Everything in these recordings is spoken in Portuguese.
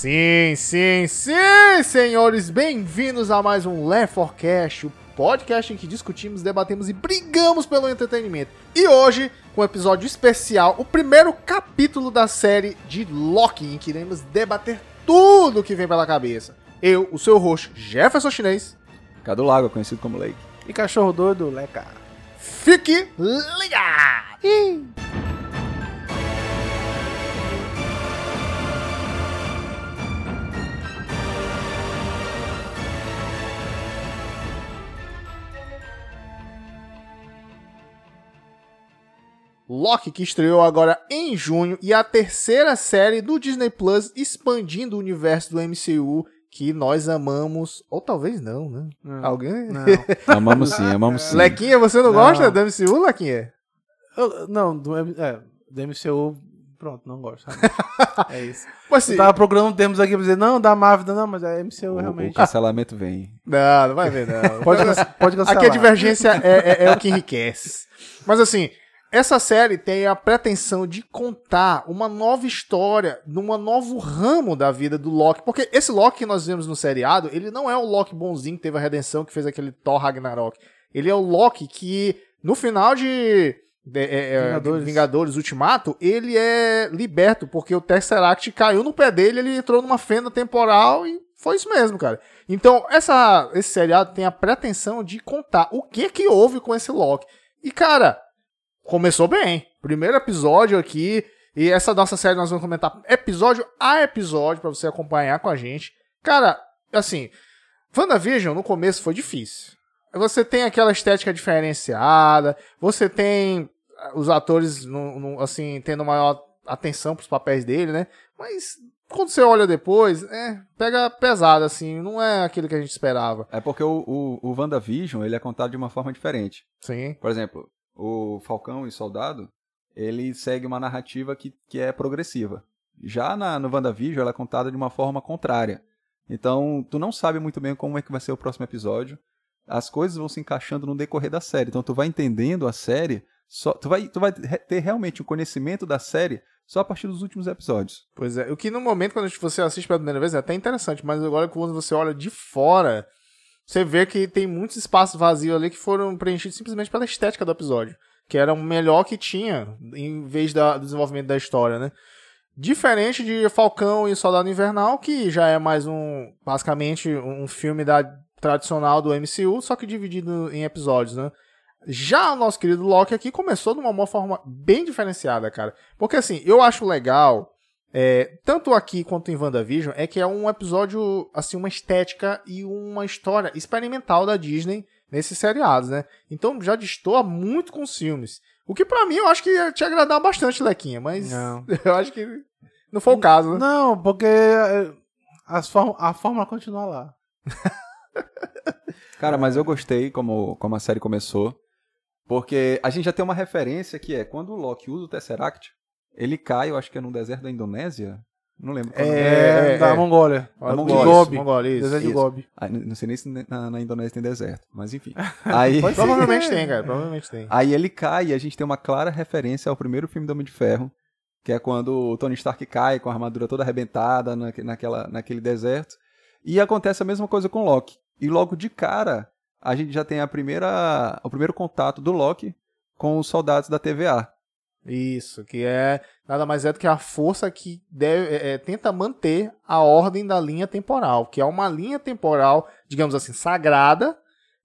Sim, sim, sim, senhores, bem-vindos a mais um Left 4 Cash, o podcast em que discutimos, debatemos e brigamos pelo entretenimento. E hoje, com um episódio especial, o primeiro capítulo da série de Loki, em que iremos debater tudo que vem pela cabeça. Eu, o seu host, Jefferson Chinês. Cadu Lago, conhecido como Lake. E cachorro doido, Leca. Fique ligado! Loki, que estreou agora em junho, e a terceira série do Disney Plus expandindo o universo do MCU que nós amamos, ou talvez não, né? Não. Alguém? Não. Amamos sim, amamos sim. Lequinha, você não, Não. gosta do MCU, Lequinha? Eu- não, do, é, do MCU, pronto, não gosto. é isso. Mas assim, Eu tava procurando termos aqui pra dizer, não, da Marvel, não, mas é MCU O, o realmente. cancelamento vem. não, não vai ver, não. Pode, pode cancelar. Aqui a divergência é, é- é o que enriquece. Mas assim, essa série tem a pretensão de contar uma nova história, num novo ramo da vida do Loki. Porque esse Loki que nós vemos no seriado, ele não é o Loki bonzinho que teve a redenção, que fez aquele Thor Ragnarok. Ele é o Loki que, no final de. de- é, é, Vingadores. Vingadores Ultimato, ele é liberto, porque o Tesseract caiu no pé dele, ele entrou numa fenda temporal e foi isso mesmo, cara. Então, essa, esse seriado tem a pretensão de contar o que que houve com esse Loki. E, cara, começou bem. Primeiro episódio aqui. E essa nossa série nós vamos comentar episódio a episódio pra você acompanhar com a gente. Cara, assim, WandaVision no começo foi difícil. Você tem aquela estética diferenciada, você tem ah, os atores, assim, tendo maior atenção pros papéis dele, né? Mas quando você olha depois, é, pega pesado, assim, não é aquilo que a gente esperava. É porque o, o, o WandaVision, ele é contado de uma forma diferente. Sim. Por exemplo, o Falcão e Soldado, ele segue uma narrativa que, que é progressiva. Já na, no WandaVision, ela é contada de uma forma contrária. Então, tu não sabe muito bem como é que vai ser o próximo episódio. As coisas vão se encaixando no decorrer da série. Então, tu vai entendendo a série, só, tu, vai, tu vai ter realmente o conhecimento da série só a partir dos últimos episódios. Pois é, o que no momento quando você assiste pela primeira vez é até interessante, mas agora quando você olha de fora, você vê que tem muitos espaços vazios ali que foram preenchidos simplesmente pela estética do episódio, que era o melhor que tinha em vez da- do desenvolvimento da história, né? Diferente de Falcão e Soldado Invernal, que já é mais um, basicamente, um filme da tradicional do MCU, só que dividido em episódios, né? Já o nosso querido Loki aqui começou de uma forma bem diferenciada, cara. Porque assim, eu acho legal é, tanto aqui quanto em WandaVision, é que é um episódio, assim, uma estética e uma história experimental da Disney nesses seriados, né? Então já destoa muito com os filmes. O que pra mim eu acho que ia te agradar bastante, Lequinha, mas Não. eu acho que não foi o caso, né? Não, porque é, as form a fórmula continua lá. Cara, mas eu gostei como, como a série começou. Porque a gente já tem uma referência que é quando o Loki usa o Tesseract, ele cai, eu acho que é no deserto da Indonésia. Não lembro. qual é. É, é, da é. Mongólia. Mongólia, Gobi. Mongólia, isso. Desenho de. Gobi. Ah, não sei nem se na, na Indonésia tem deserto, mas enfim. Aí, Pode ser. Provavelmente tem, cara, provavelmente tem. aí ele cai e a gente tem uma clara referência ao primeiro filme do Homem de Ferro, que é quando o Tony Stark cai com a armadura toda arrebentada naque- naquela, naquele deserto. E acontece a mesma coisa com o Loki. E logo de cara, a gente já tem a primeira, o primeiro contato do Loki com os soldados da TVA. Isso, que é nada mais é do que a força que deve, é, é, tenta manter a ordem da linha temporal, que é uma linha temporal, digamos assim, sagrada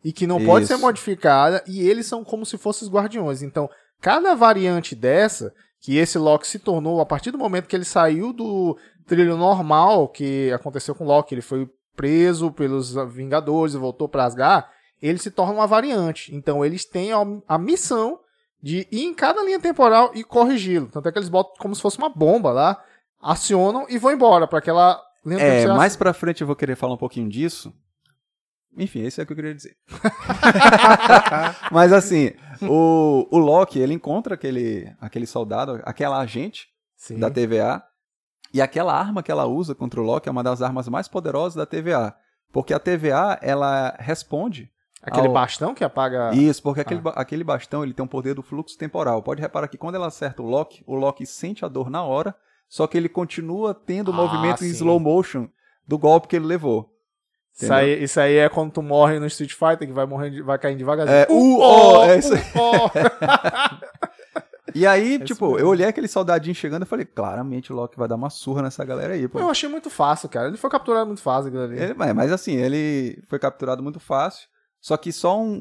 e que não pode Isso. ser modificada, e eles são como se fossem os guardiões. Então, cada variante dessa, que esse Loki se tornou a partir do momento que ele saiu do trilho normal que aconteceu com o Loki, ele foi preso pelos Vingadores e voltou para Asgard, ele se torna uma variante. Então, eles têm a, a missão de ir em cada linha temporal e corrigi-lo. Tanto é que eles botam como se fosse uma bomba lá, acionam e vão embora para aquela linha É, temporal. mais pra frente eu vou querer falar um pouquinho disso. Enfim, esse é o que eu queria dizer. Mas assim, o, o Loki, ele encontra aquele, aquele soldado, aquela agente Sim. da TVA, e aquela arma que ela usa contra o Loki é uma das armas mais poderosas da TVA. Porque a TVA, ela responde Aquele ao- bastão que apaga. Isso, porque aquele, Ah. ba- aquele bastão ele tem um poder do fluxo temporal. Pode reparar que quando ela acerta o Loki, o Loki sente a dor na hora, só que ele continua tendo o Ah, movimento em sim. slow motion do golpe que ele levou. Isso aí, isso aí é quando tu morre no Street Fighter, que vai morrendo, vai caindo devagarzinho. É, Uh, oh, é isso aí. E aí, isso tipo, mesmo. eu olhei aquele soldadinho chegando e falei, claramente o Loki vai dar uma surra nessa galera aí, pô. Eu achei muito fácil, cara. Ele foi capturado muito fácil aquilo ali. Ele- mas assim, ele foi capturado muito fácil. Só que só um,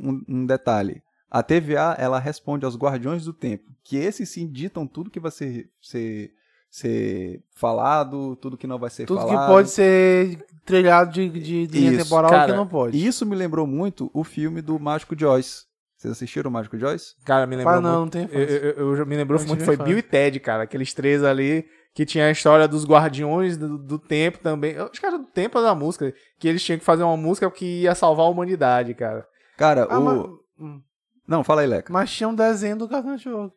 um- um- detalhe. A TVA, ela responde aos Guardiões do Tempo. Que esses sim ditam tudo que vai ser, ser, ser falado, tudo que não vai ser Tudo falado. que pode ser trilhado de, de, de linha temporal cara. que não pode. E isso me lembrou muito o filme do Mágico Joyce. Vocês assistiram o Mágico Joyce? Cara, me lembrou Ah, não, muito. não tem eu, eu, eu- eu me lembrou Não muito, foi. Bill e Ted, cara. Aqueles três ali que tinha a história dos guardiões do, do tempo também. Eu Acho que era do tempo da música. Que eles tinham que fazer uma música que ia salvar a humanidade, cara. Cara, Ah, o... mas, hum. Não, fala aí, Leca. mas tinha um desenho do Cartoon Network.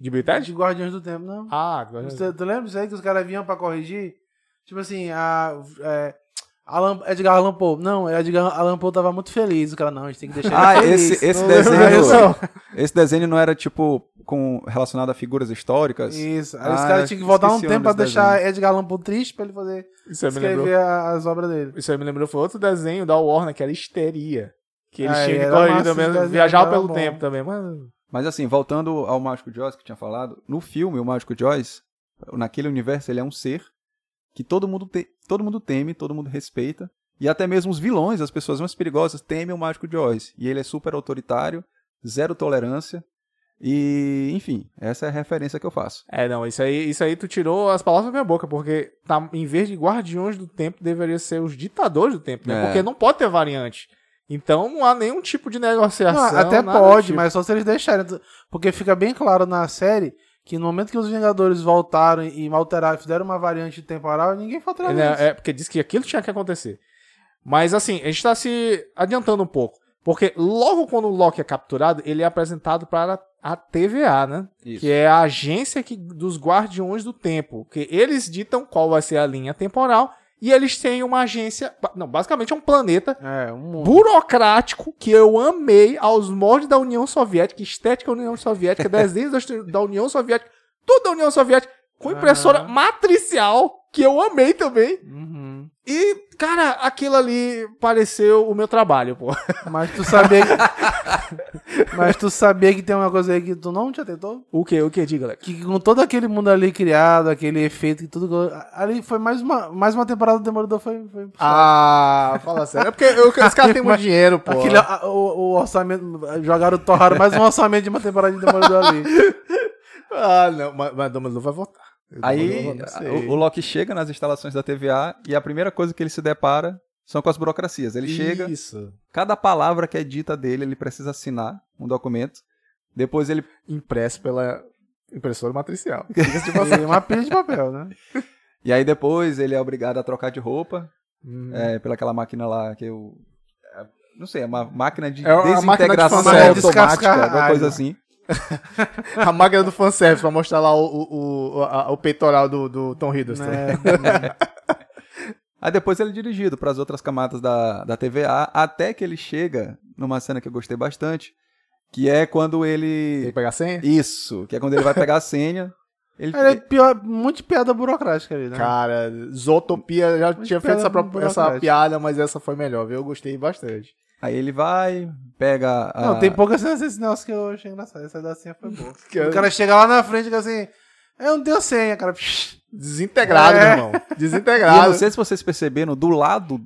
De Bill e De? Guardiões do Tempo, não. Ah, agora. Você, tu lembra disso aí que os caras vinham pra corrigir? Tipo assim, a. É, Alan, Edgar Allan Poe. Não, Edgar Allan Poe tava muito feliz. O cara, não, a gente tem que deixar Ah, ele feliz. esse, esse Não desenho. Esse desenho não era, tipo, com, relacionado a figuras históricas? Isso. Aí Ah, os caras tinham que voltar um tempo pra deixar Edgar Allan Poe triste pra ele poder Isso lembrou. escrever a- as obras dele. Isso aí me lembrou, foi outro desenho da Warner, que era Histeria. Que eles Ah, tinham que também, esse desenho, viajar pelo bom. tempo também. Mas Mas assim, voltando ao Mágico Joyce que tinha falado, no filme, o Mágico Joyce, naquele universo, ele é um ser que todo mundo, te- todo mundo teme, todo mundo respeita, e até mesmo os vilões, as pessoas mais perigosas, temem o Mágico Joyce. E ele é super autoritário, zero tolerância, e, enfim, essa é a referência que eu faço. É, não, isso aí, isso aí tu tirou as palavras da minha boca, porque tá, em vez de guardiões do tempo, deveria ser os ditadores do tempo, né? É. Porque não pode ter variante. Então não há nenhum tipo de negociação. Não, até nada pode, tipo. mas só se eles deixarem. Porque fica bem claro na série que no momento que os Vingadores voltaram e alteraram, fizeram uma variante temporal, ninguém foi atrás é, é, porque diz que aquilo tinha que acontecer. Mas assim, a gente tá se adiantando um pouco. Porque logo quando o Loki é capturado, ele é apresentado para a TVA, né? Isso. Que é a agência que, dos Guardiões do Tempo. Que eles ditam qual vai ser a linha temporal. E eles têm uma agência. Não, basicamente é um planeta É, um burocrático que eu amei aos moldes da União Soviética, estética da União Soviética, desenhos da- da União Soviética, tudo da União Soviética, com impressora Aham. matricial, que eu amei também. Uhum. E, cara, aquilo ali pareceu o meu trabalho, pô. Mas tu sabia que... Mas tu sabia que tem uma coisa aí que tu não te atentou? O que, o que, diga, Alex? Que com todo aquele mundo ali criado, aquele efeito e tudo. Ali foi mais uma, mais uma temporada do Demolidor. Foi, foi Ah, fala sério. É porque eu- os caras têm muito dinheiro, pô. Aquele, o, o orçamento. Jogaram, torraram mais um orçamento de uma temporada de Demolidor ali. Ah, não, mas, mas Dumbledore vai Aí o, o Loki chega nas instalações da TVA e a primeira coisa que ele se depara são com as burocracias. Ele chega, Isso. cada palavra que é dita dele, ele precisa assinar um documento. Depois ele Impresso pela impressora matricial. Passagem. E uma pilha de papel, né? E aí depois ele é obrigado a trocar de roupa, Hum. é, pela aquela máquina lá que eu... é, Não sei, é uma máquina de É uma máquina de desintegração automática, alguma coisa assim. A máquina do fanservice pra mostrar lá o, o, o, a- o peitoral do, do Tom Hiddleston. Né? Aí depois ele é dirigido para as outras camadas da, da TVA, até que ele chega numa cena que eu gostei bastante, que é quando Tem ele... que pegar a senha? Isso, que é quando ele vai pegar a senha. Ele, Era pior, muito piada burocrática ali, né? Cara, Zootopia já Mas tinha feito essa, essa piada, mas essa foi melhor, viu? Eu gostei bastante. Aí ele vai, pega a... Não, tem poucas cenas desse negócio que eu achei engraçado. Essa da senha foi boa. Que O cara chega lá na frente e fica assim. Eu não tenho senha, cara. Desintegrado, É. meu irmão. E Desintegrado. não sei se vocês perceberam, do lado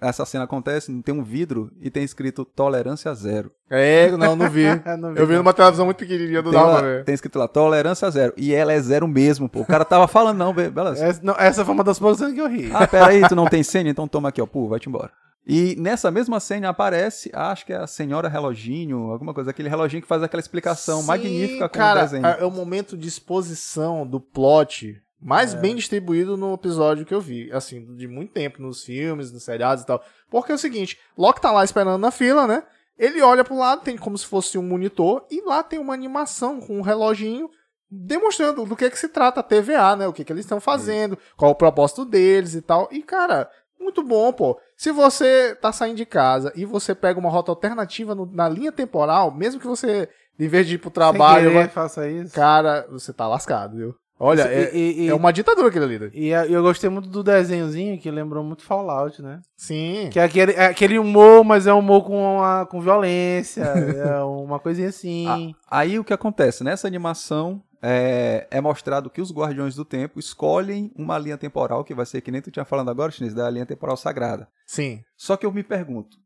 essa cena acontece, tem um vidro e tem escrito tolerância zero. É, não, não vi. Não vi, Eu vi não. numa televisão muito pequenininha do lá- velho. tem escrito lá, tolerância zero. E ela é zero mesmo, pô. O cara tava falando, não, be- beleza. Essa, não, essa foi uma das poucas cenas que eu ri. Ah, peraí, tu não tem senha? Então toma aqui, ó. Pô, vai-te embora. E nessa mesma cena aparece, acho que é a senhora reloginho, alguma coisa, aquele reloginho que faz aquela explicação Sim, magnífica com cara, o desenho. É o momento de exposição do plot mais bem distribuído no episódio que eu vi. Assim, de muito tempo, nos filmes, nos seriados e tal. Porque é o seguinte, Loki tá lá esperando na fila, né? Ele olha pro lado, tem como se fosse um monitor, e lá tem uma animação com um reloginho demonstrando do que que se trata a TVA, né? O que que eles estão fazendo, qual o propósito deles e tal. E, cara, muito bom, pô. Se você tá saindo de casa e você pega uma rota alternativa no- na linha temporal, mesmo que você, em vez de ir pro trabalho, querer, vai- faça isso. cara, você tá lascado, viu? Olha, é, e- e- é uma ditadura aquele ali. né? E a- eu gostei muito do desenhozinho, que lembrou muito Fallout, né? Sim. Que é aquele, é aquele humor, mas é um humor com, a, com violência, é uma coisinha assim. Aí o que acontece? Nessa animação é, é mostrado que os Guardiões do Tempo escolhem uma linha temporal, que vai ser que nem tu tinha falando agora, Chinês, da linha temporal sagrada. Sim. Só que eu me pergunto,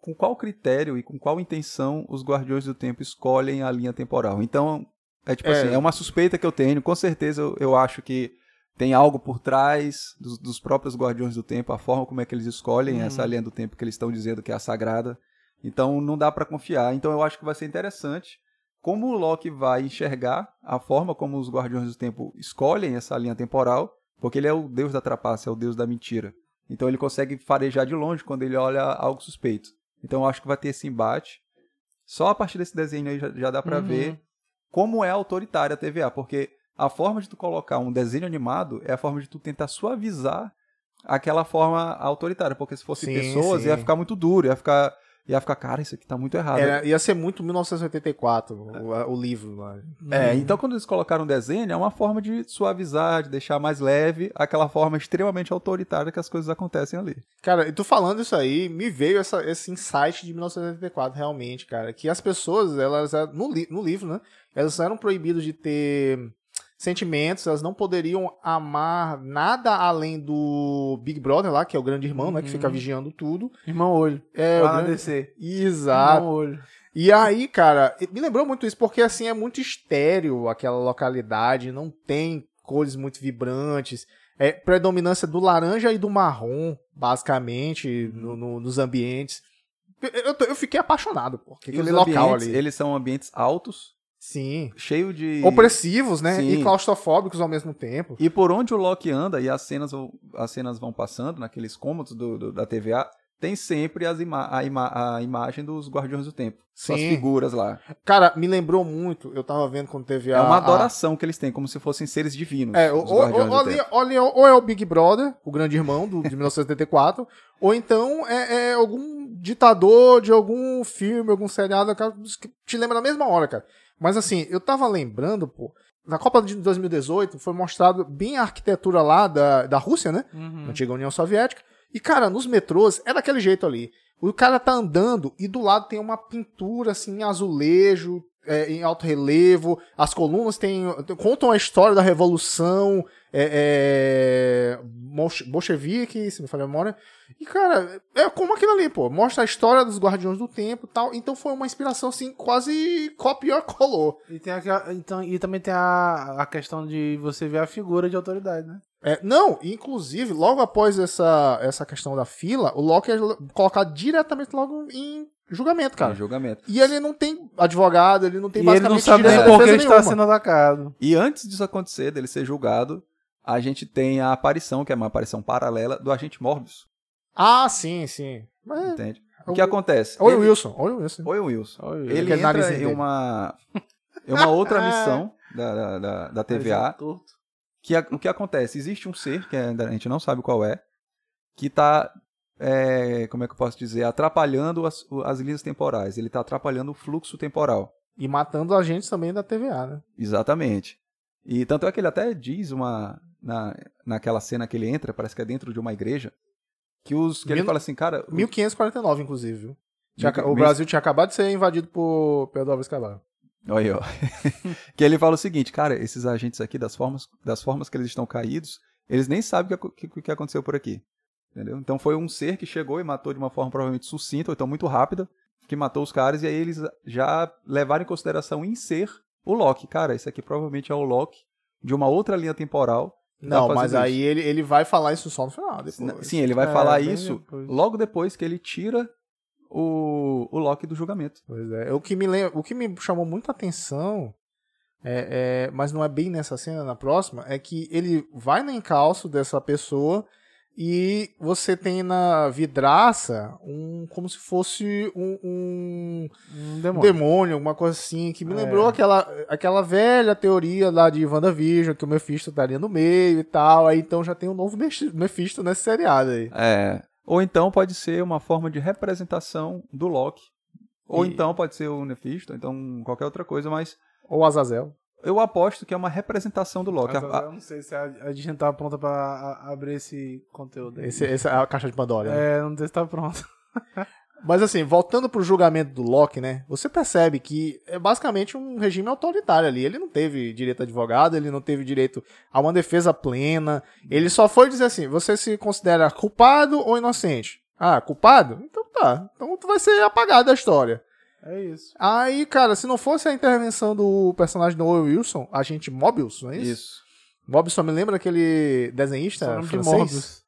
com qual critério e com qual intenção os Guardiões do Tempo escolhem a linha temporal? Então, é tipo É. assim, é uma suspeita que eu tenho, com certeza eu, eu acho que tem algo por trás dos, dos próprios Guardiões do Tempo, a forma como é que eles escolhem Uhum. essa linha do tempo que eles estão dizendo que é a sagrada. Então não dá pra confiar. Então eu acho que vai ser interessante como o Loki vai enxergar a forma como os Guardiões do Tempo escolhem essa linha temporal, porque ele é o deus da trapaça, é o deus da mentira. Então ele consegue farejar de longe quando ele olha algo suspeito. Então eu acho que vai ter esse embate. Só a partir desse desenho aí já, já dá pra Uhum. ver como é autoritária a TVA, porque a forma de tu colocar um desenho animado é a forma de tu tentar suavizar aquela forma autoritária, porque se fosse Sim, pessoas sim. ia ficar muito duro, ia ficar ia ficar, cara, isso aqui tá muito errado. Era- ia ser muito 1984, o, o livro lá. É, então quando eles colocaram o desenho, é uma forma de suavizar, de deixar mais leve aquela forma extremamente autoritária que as coisas acontecem ali. Cara, e tu falando isso aí, me veio essa, esse insight de 1984, realmente, cara. Que as pessoas, elas, eram- no, li- no livro, né? Elas eram proibidas de ter sentimentos, elas não poderiam amar nada além do Big Brother lá, que é o grande irmão, né? Que fica vigiando tudo. Irmão Olho. É, lá o grande... DC. Exato. Irmão Olho. E aí, cara, me lembrou muito isso, porque assim é muito estéreo aquela localidade, não tem cores muito vibrantes. É predominância do laranja e do marrom, basicamente, no- no- nos ambientes. Eu, eu, fiquei apaixonado por aquele local ambientes, ali. eles são ambientes altos, Sim. cheio de Opressivos, né? Sim. E claustrofóbicos ao mesmo tempo. E por onde o Loki anda e as cenas, vão- as cenas vão passando naqueles cômodos do, do- da TVA, tem sempre as ima a, ima a imagem dos Guardiões do Tempo. Sim. figuras lá. Cara, me lembrou muito, eu tava vendo quando teve a. É uma a- adoração que eles têm, como se fossem seres divinos. É, ou, ou, ali, ali- ou é o Big Brother, o grande irmão do, de 1984, ou então é, é algum ditador de algum filme, algum seriado que te lembra na mesma hora, cara. Mas assim, eu tava lembrando, pô, na Copa de 2018 foi mostrado bem a arquitetura lá da, da Rússia, né? Uhum. Antiga União Soviética. E, cara, nos metrôs é daquele jeito ali. O cara tá andando e do lado tem uma pintura, assim, em azulejo, é, em alto relevo. As colunas têm, contam a história da Revolução é, é, bolche- bolchevique, se me falha a memória. E, cara, é como aquilo ali, pô. Mostra a história dos Guardiões do Tempo e tal. Então foi uma inspiração, assim, quase copiou e colou. E, tem aquela, então, e também tem a, a questão de você ver a figura de autoridade, né? É, não, inclusive, logo após essa, essa questão da fila, o Loki é colocado diretamente logo em julgamento, cara. Em julgamento. E ele não tem advogado, ele não tem e ele basicamente não sabe nem por a que ele está sendo atacado. E antes disso acontecer, dele ser julgado, a gente tem a aparição, que é uma aparição paralela, do agente Morbius. Ah, sim, sim. Mas, Entende? o- O que acontece? Oi, Ele- Wilson. Oi, Wilson. Oi, Wilson. Oi, Ele Aquele entra em dele. uma, em uma outra missão da, da, da, da TVA. que a- o que acontece? Existe um ser, que a gente não sabe qual é, que está, como é que eu posso dizer, atrapalhando as, as linhas temporais. Ele está atrapalhando o fluxo temporal. E matando agentes também da TVA, né? Exatamente. E tanto é que ele até diz uma na, naquela cena que ele entra, parece que é dentro de uma igreja, que os que ele Mil- fala assim, cara, o- 1549, inclusive, viu? Tinha Mil- o mil- Brasil tinha acabado de ser invadido por Pedro Álvares Cabral. Olha aí, ó. que ele fala o seguinte, cara, esses agentes aqui, das formas, das formas que eles estão caídos, eles nem sabem o que, que, que aconteceu por aqui. Entendeu? Então foi um ser que chegou e matou de uma forma provavelmente sucinta, ou então muito rápida, que matou os caras, e aí eles já levaram em consideração em ser o Loki. Cara, esse aqui provavelmente é o Loki de uma outra linha temporal. Tá Não, mas isso. aí ele, ele vai falar isso só no final. Depois. Sim, ele vai É, falar isso depois. logo depois que ele tira o, o Loki do julgamento. Pois é. O que me, lem- o que me chamou muita atenção, é, é- mas não é bem nessa cena, na próxima, é que ele vai no encalço dessa pessoa e você tem na vidraça um como se fosse um, um Um demônio. demônio. alguma coisa assim, que me É. lembrou aquela, aquela velha teoria lá de WandaVision, que o Mephisto estaria no meio e tal, aí então já tem um novo Mephisto nesse seriado aí. É, ou então pode ser uma forma de representação do Loki. Ou E- então pode ser o Nefisto, ou então qualquer outra coisa, mas Ou Azazel. Eu aposto que é uma representação do Loki. Mas A- a- eu não sei se a, a gente tá pronta pra a- abrir esse conteúdo aí. Esse, essa é a caixa de Pandora. né? É, não sei se tá pronto. Mas assim, voltando pro julgamento do Locke, né? Você percebe que é basicamente um regime autoritário ali. Ele não teve direito a advogado, ele não teve direito a uma defesa plena. Ele só foi dizer assim: você se considera culpado ou inocente? Ah, culpado? Então tá. Então tu vai ser apagado da história. É isso. Aí, cara, se não fosse a intervenção do personagem do Owen Wilson, agente Mobius, não é isso? Isso. Mobius só me lembra aquele desenhista francês?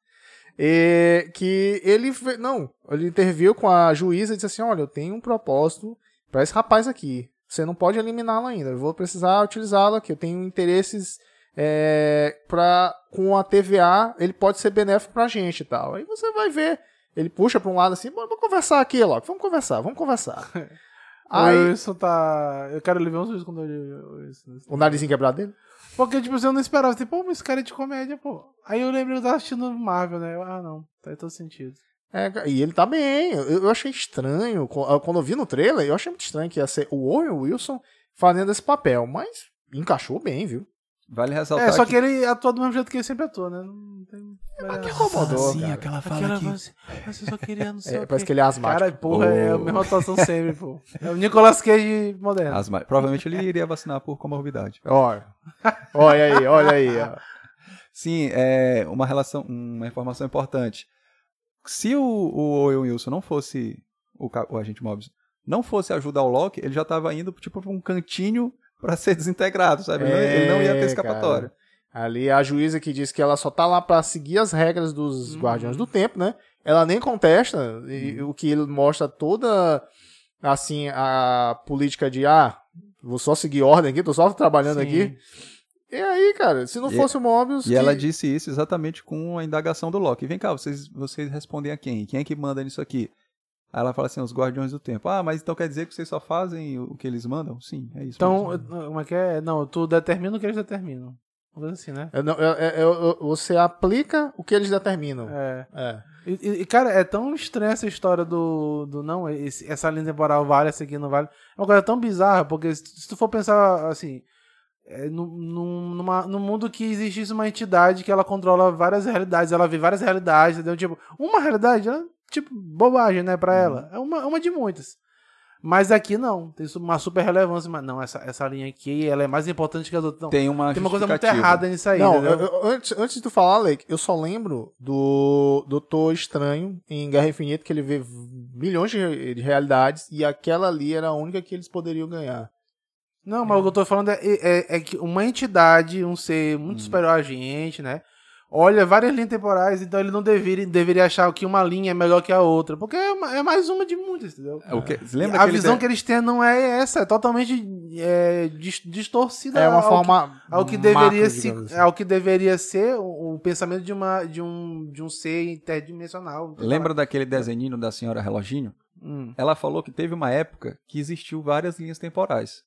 E que ele não, ele interviu com a juíza e disse assim: "Olha, eu tenho um propósito para esse rapaz aqui. Você não pode eliminá-lo ainda. Eu vou precisar utilizá-lo aqui. Eu tenho interesses é, para com a TVA, ele pode ser benéfico pra gente e tal. Aí você vai ver, ele puxa para um lado assim, "Bora, vamos conversar aqui, Loki. Vamos conversar, vamos conversar. Aí... Aí Isso tá. Eu quero ele ver uns vídeos quando eu isso. o narizinho quebrado dele. Porque, tipo, assim, eu não esperava. Tipo, pô, mas esse cara é de comédia, pô. Aí eu lembrei que eu tava assistindo Marvel, né? Eu, ah, não. Faz todo sentido. É, e ele tá bem. Eu, eu achei estranho. co- Quando eu vi no trailer, eu achei muito estranho que ia ser o Owen Wilson fazendo esse papel. Mas encaixou bem, viu? Vale ressaltar É, só que ele atua do mesmo jeito que ele sempre atua, né? Não tem. Que incomodou, Sim, cara. aquela fala Aquela que... voz, mas eu só queria não sei É, o parece que ele é asmático. Cara, porra, é a Oh. mesma atuação sempre, pô. É o Nicolas Cage moderno. Asma... Provavelmente ele iria vacinar por comorbidade. Olha. Olha aí, olha aí. ó. Sim, é uma relação, uma informação importante. Se o, o Owen Wilson não fosse o, o agente Mobius, não fosse ajudar o Loki, ele já estava indo tipo para um cantinho para ser desintegrado, sabe? Ele não- ele não ia ter É, escapatória. cara. Ali a juíza que diz que ela só tá lá pra seguir as regras dos Uhum. Guardiões do Tempo, né? Ela nem contesta, e o que ele mostra toda assim a política de ah, vou só seguir ordem aqui, tô só trabalhando Sim. aqui. E aí, cara, se não E- fosse o Mobius. E que- ela disse isso exatamente com a indagação do Loki. Vem cá, vocês, vocês respondem a quem? Quem é que manda nisso aqui? Aí ela fala assim, os Guardiões do Tempo. Ah, mas então quer dizer que vocês só fazem o que eles mandam? Sim, é isso. Então, como é que é? Não, tu determina o que eles determinam. Assim, né? É, não, é- é- é- você aplica o que eles determinam. É. É. E, e- cara, é tão estranha essa história do, do não, esse- essa linha temporal vale, essa aqui não vale. É uma coisa tão bizarra, porque se, se tu for pensar assim, é, num, num, numa, num mundo que existisse uma entidade que ela controla várias realidades, ela vê várias realidades, entendeu? Tipo, uma realidade, é, tipo, bobagem, né, pra ela. É uma, uma de muitas. Mas aqui não, tem uma super relevância, mas não, essa, essa linha aqui, ela é mais importante que as outras. Não, tem, tem uma uma coisa muito errada nisso aí, Não, eu- eu- antes, antes de tu falar, Lake, eu só lembro do Doutor Estranho em Guerra Infinita, que ele vê milhões de, de realidades e aquela ali era a única que eles poderiam ganhar. Não, mas o que eu tô falando é, é- é que uma entidade, um ser muito Hum. superior a gente, né? Olha várias linhas temporais, então ele não deveria, deveria achar que uma linha é melhor que a outra. Porque é, uma- é mais uma de muitas, entendeu? É, o que, E lembra a aquele visão que eles têm não é essa, é totalmente é, dis- distorcida. É uma ao forma. Que, ao que macro, deveria se, assim. ao que deveria ser o, o pensamento de, uma, de, um, de um ser interdimensional. Lembra daquele desenhinho da senhora Reloginho? Hum. Ela falou que teve uma época que existiu várias linhas temporais.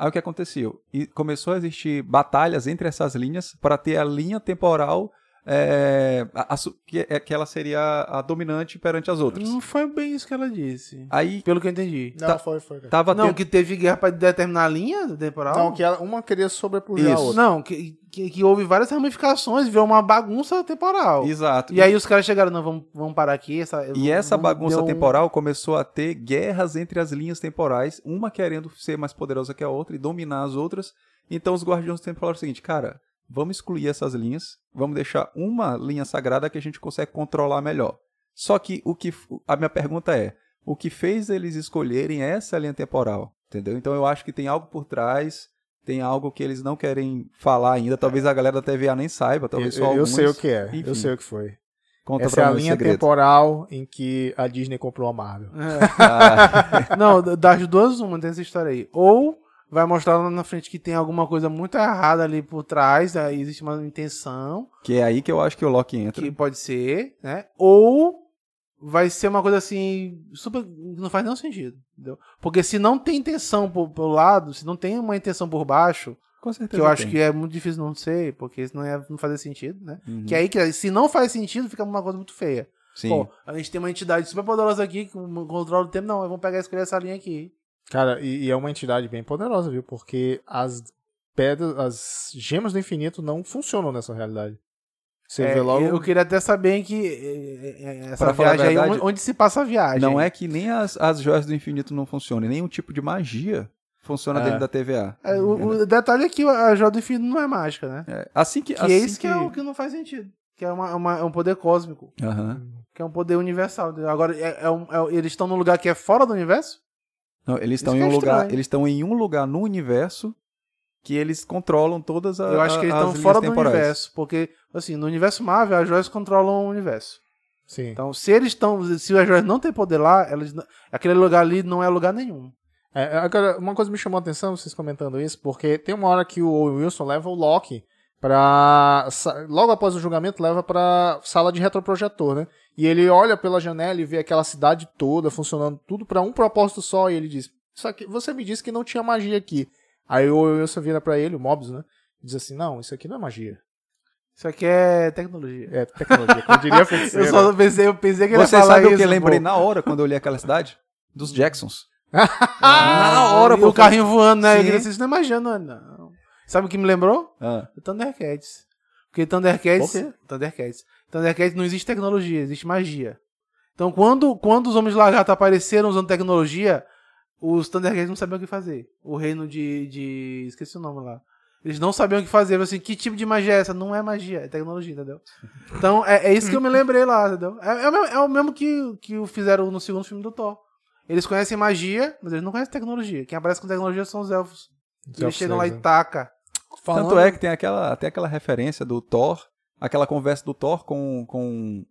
Aí o que aconteceu? E começou a existir batalhas entre essas linhas para ter a linha temporal é, a- a que, é- que ela seria a dominante perante as outras. Não foi bem isso que ela disse. Aí Pelo que eu entendi. Não, tá- foi, foi. cara. tava Não, tendo- que teve guerra pra determinar a linha temporal? Não, que ela, uma queria sobrepujar a outra. Não, que, que, que houve várias ramificações, virou uma bagunça temporal. Exato. E aí os caras chegaram, não, vamos, vamos parar aqui. Essa, E essa bagunça um- temporal começou a ter guerras entre as linhas temporais, uma querendo ser mais poderosa que a outra e dominar as outras. Então os Guardiões do Tempo falaram o seguinte, cara, vamos excluir essas linhas, vamos deixar uma linha sagrada que a gente consegue controlar melhor. Só que o que a minha pergunta é, o que fez eles escolherem essa linha temporal, entendeu? Então eu acho que tem algo por trás, tem algo que eles não querem falar ainda, talvez a galera da TVA nem saiba, talvez eu, só eu alguns. sei o que é. Enfim. Eu sei o que foi. Conta Essa pra é a linha segredo. temporal em que a Disney comprou a Marvel. Ah, Não, das duas, uma tem essa história aí. Ou vai mostrar lá na frente que tem alguma coisa muito errada ali por trás, aí existe uma intenção, que é aí que eu acho que o Loki entra. que pode ser, né? Ou vai ser uma coisa assim, super. não faz nenhum sentido, entendeu? Porque se não tem intenção por, pelo lado, se não tem uma intenção por baixo, Com certeza. que eu acho tem. que é muito difícil não ser, porque isso não ia não fazer sentido, né? Uhum. Que aí, que se não faz sentido, fica uma coisa muito feia. Sim. Pô, a gente tem uma entidade super poderosa aqui, com controle do tempo, não, vamos pegar e escolher essa linha aqui. Cara, e, e é uma entidade bem poderosa, viu? Porque as pedras, as gemas do infinito não funcionam nessa realidade. Você É, vê logo. Eu queria até saber que é, é, essa Pra viagem aí, verdade, onde, onde se passa a viagem. Não é que nem as, as joias do infinito não funcionem, nenhum tipo de magia funciona É. dentro da TVA. É, o, o detalhe é que a joia do infinito não é mágica, né? É, assim que. Que assim é isso que, é o que não faz sentido. Que é, uma, uma- é um poder cósmico. Aham. Que é um poder universal. Agora, é, é um- é- eles estão num lugar que é fora do universo? Não, eles estão em é um lugar. estranho. Eles estão em um lugar no universo que eles controlam todas as. Eu acho que eles estão fora do universo. Porque, assim, no universo Marvel, as joias controlam o universo. Sim. Então, se eles estão. Se as joias não têm poder lá, elas, não- aquele lugar ali não é lugar nenhum. É, agora, uma coisa me chamou a atenção, vocês comentando isso, porque tem uma hora que o Wilson leva o Loki pra. sa- Logo após o julgamento, leva pra sala de retroprojetor, né? E ele olha pela janela e vê aquela cidade toda funcionando, tudo pra um propósito só, e ele diz: Isso aqui, você me disse que não tinha magia aqui. Aí o Wilson vira pra ele, o Mobius, né? Diz assim: Não, isso aqui não é magia. Isso aqui é tecnologia. É tecnologia. Como diria Eu feiticeiro. só pensei, eu pensei que ele ia Você falar sabe o isso, que eu lembrei pô. na hora quando eu olhei aquela cidade? Dos Jacksons. Ah, na hora, pô, o carrinho voando, né? Sim. Eu Isso não é magia, não. não. Sabe o que me lembrou? Ah, O Thundercats. Porque Thundercats, quê? Thundercats. Thundercats não existe tecnologia, existe magia. Então, quando, quando os Homens Lagarto apareceram usando tecnologia, os Thundercats não sabiam o que fazer. O reino de, de... Esqueci o nome lá. Eles não sabiam o que fazer. Assim, que tipo de magia é essa? Não é magia, é tecnologia, entendeu? Então, é, é isso que eu me lembrei lá, entendeu? É, é o mesmo, é o mesmo que, que fizeram no segundo filme do Thor. Eles conhecem magia, mas eles não conhecem tecnologia. Quem aparece com tecnologia são os elfos. Eles chegam lá e tacam. Tanto é que tem aquela, até aquela referência do Thor, aquela conversa do Thor com com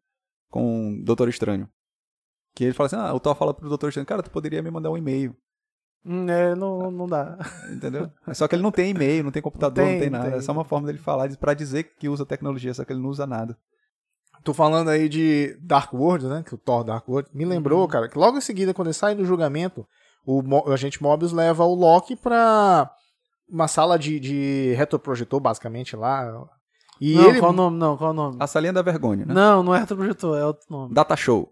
com o Doutor Estranho. Que ele fala assim: "Ah, o Thor fala pro Doutor Estranho: "Cara, tu poderia me mandar um e-mail". Hum, é, não, não dá. Entendeu? Só que ele não tem e-mail, não tem computador, Tem, não tem nada. tem. É só uma forma dele falar pra dizer que usa tecnologia, só que ele não usa nada. Tô falando aí de Dark World, né? Que o Thor Dark World. Me lembrou, cara, que logo em seguida, quando ele sai do julgamento, o, o agente Mobius leva o Loki pra uma sala de, de retroprojetor, basicamente, lá. E não, ele. qual o nome? Não, qual o nome? A salinha da vergonha, né? Não, não é retroprojetor, é outro nome. Data Show.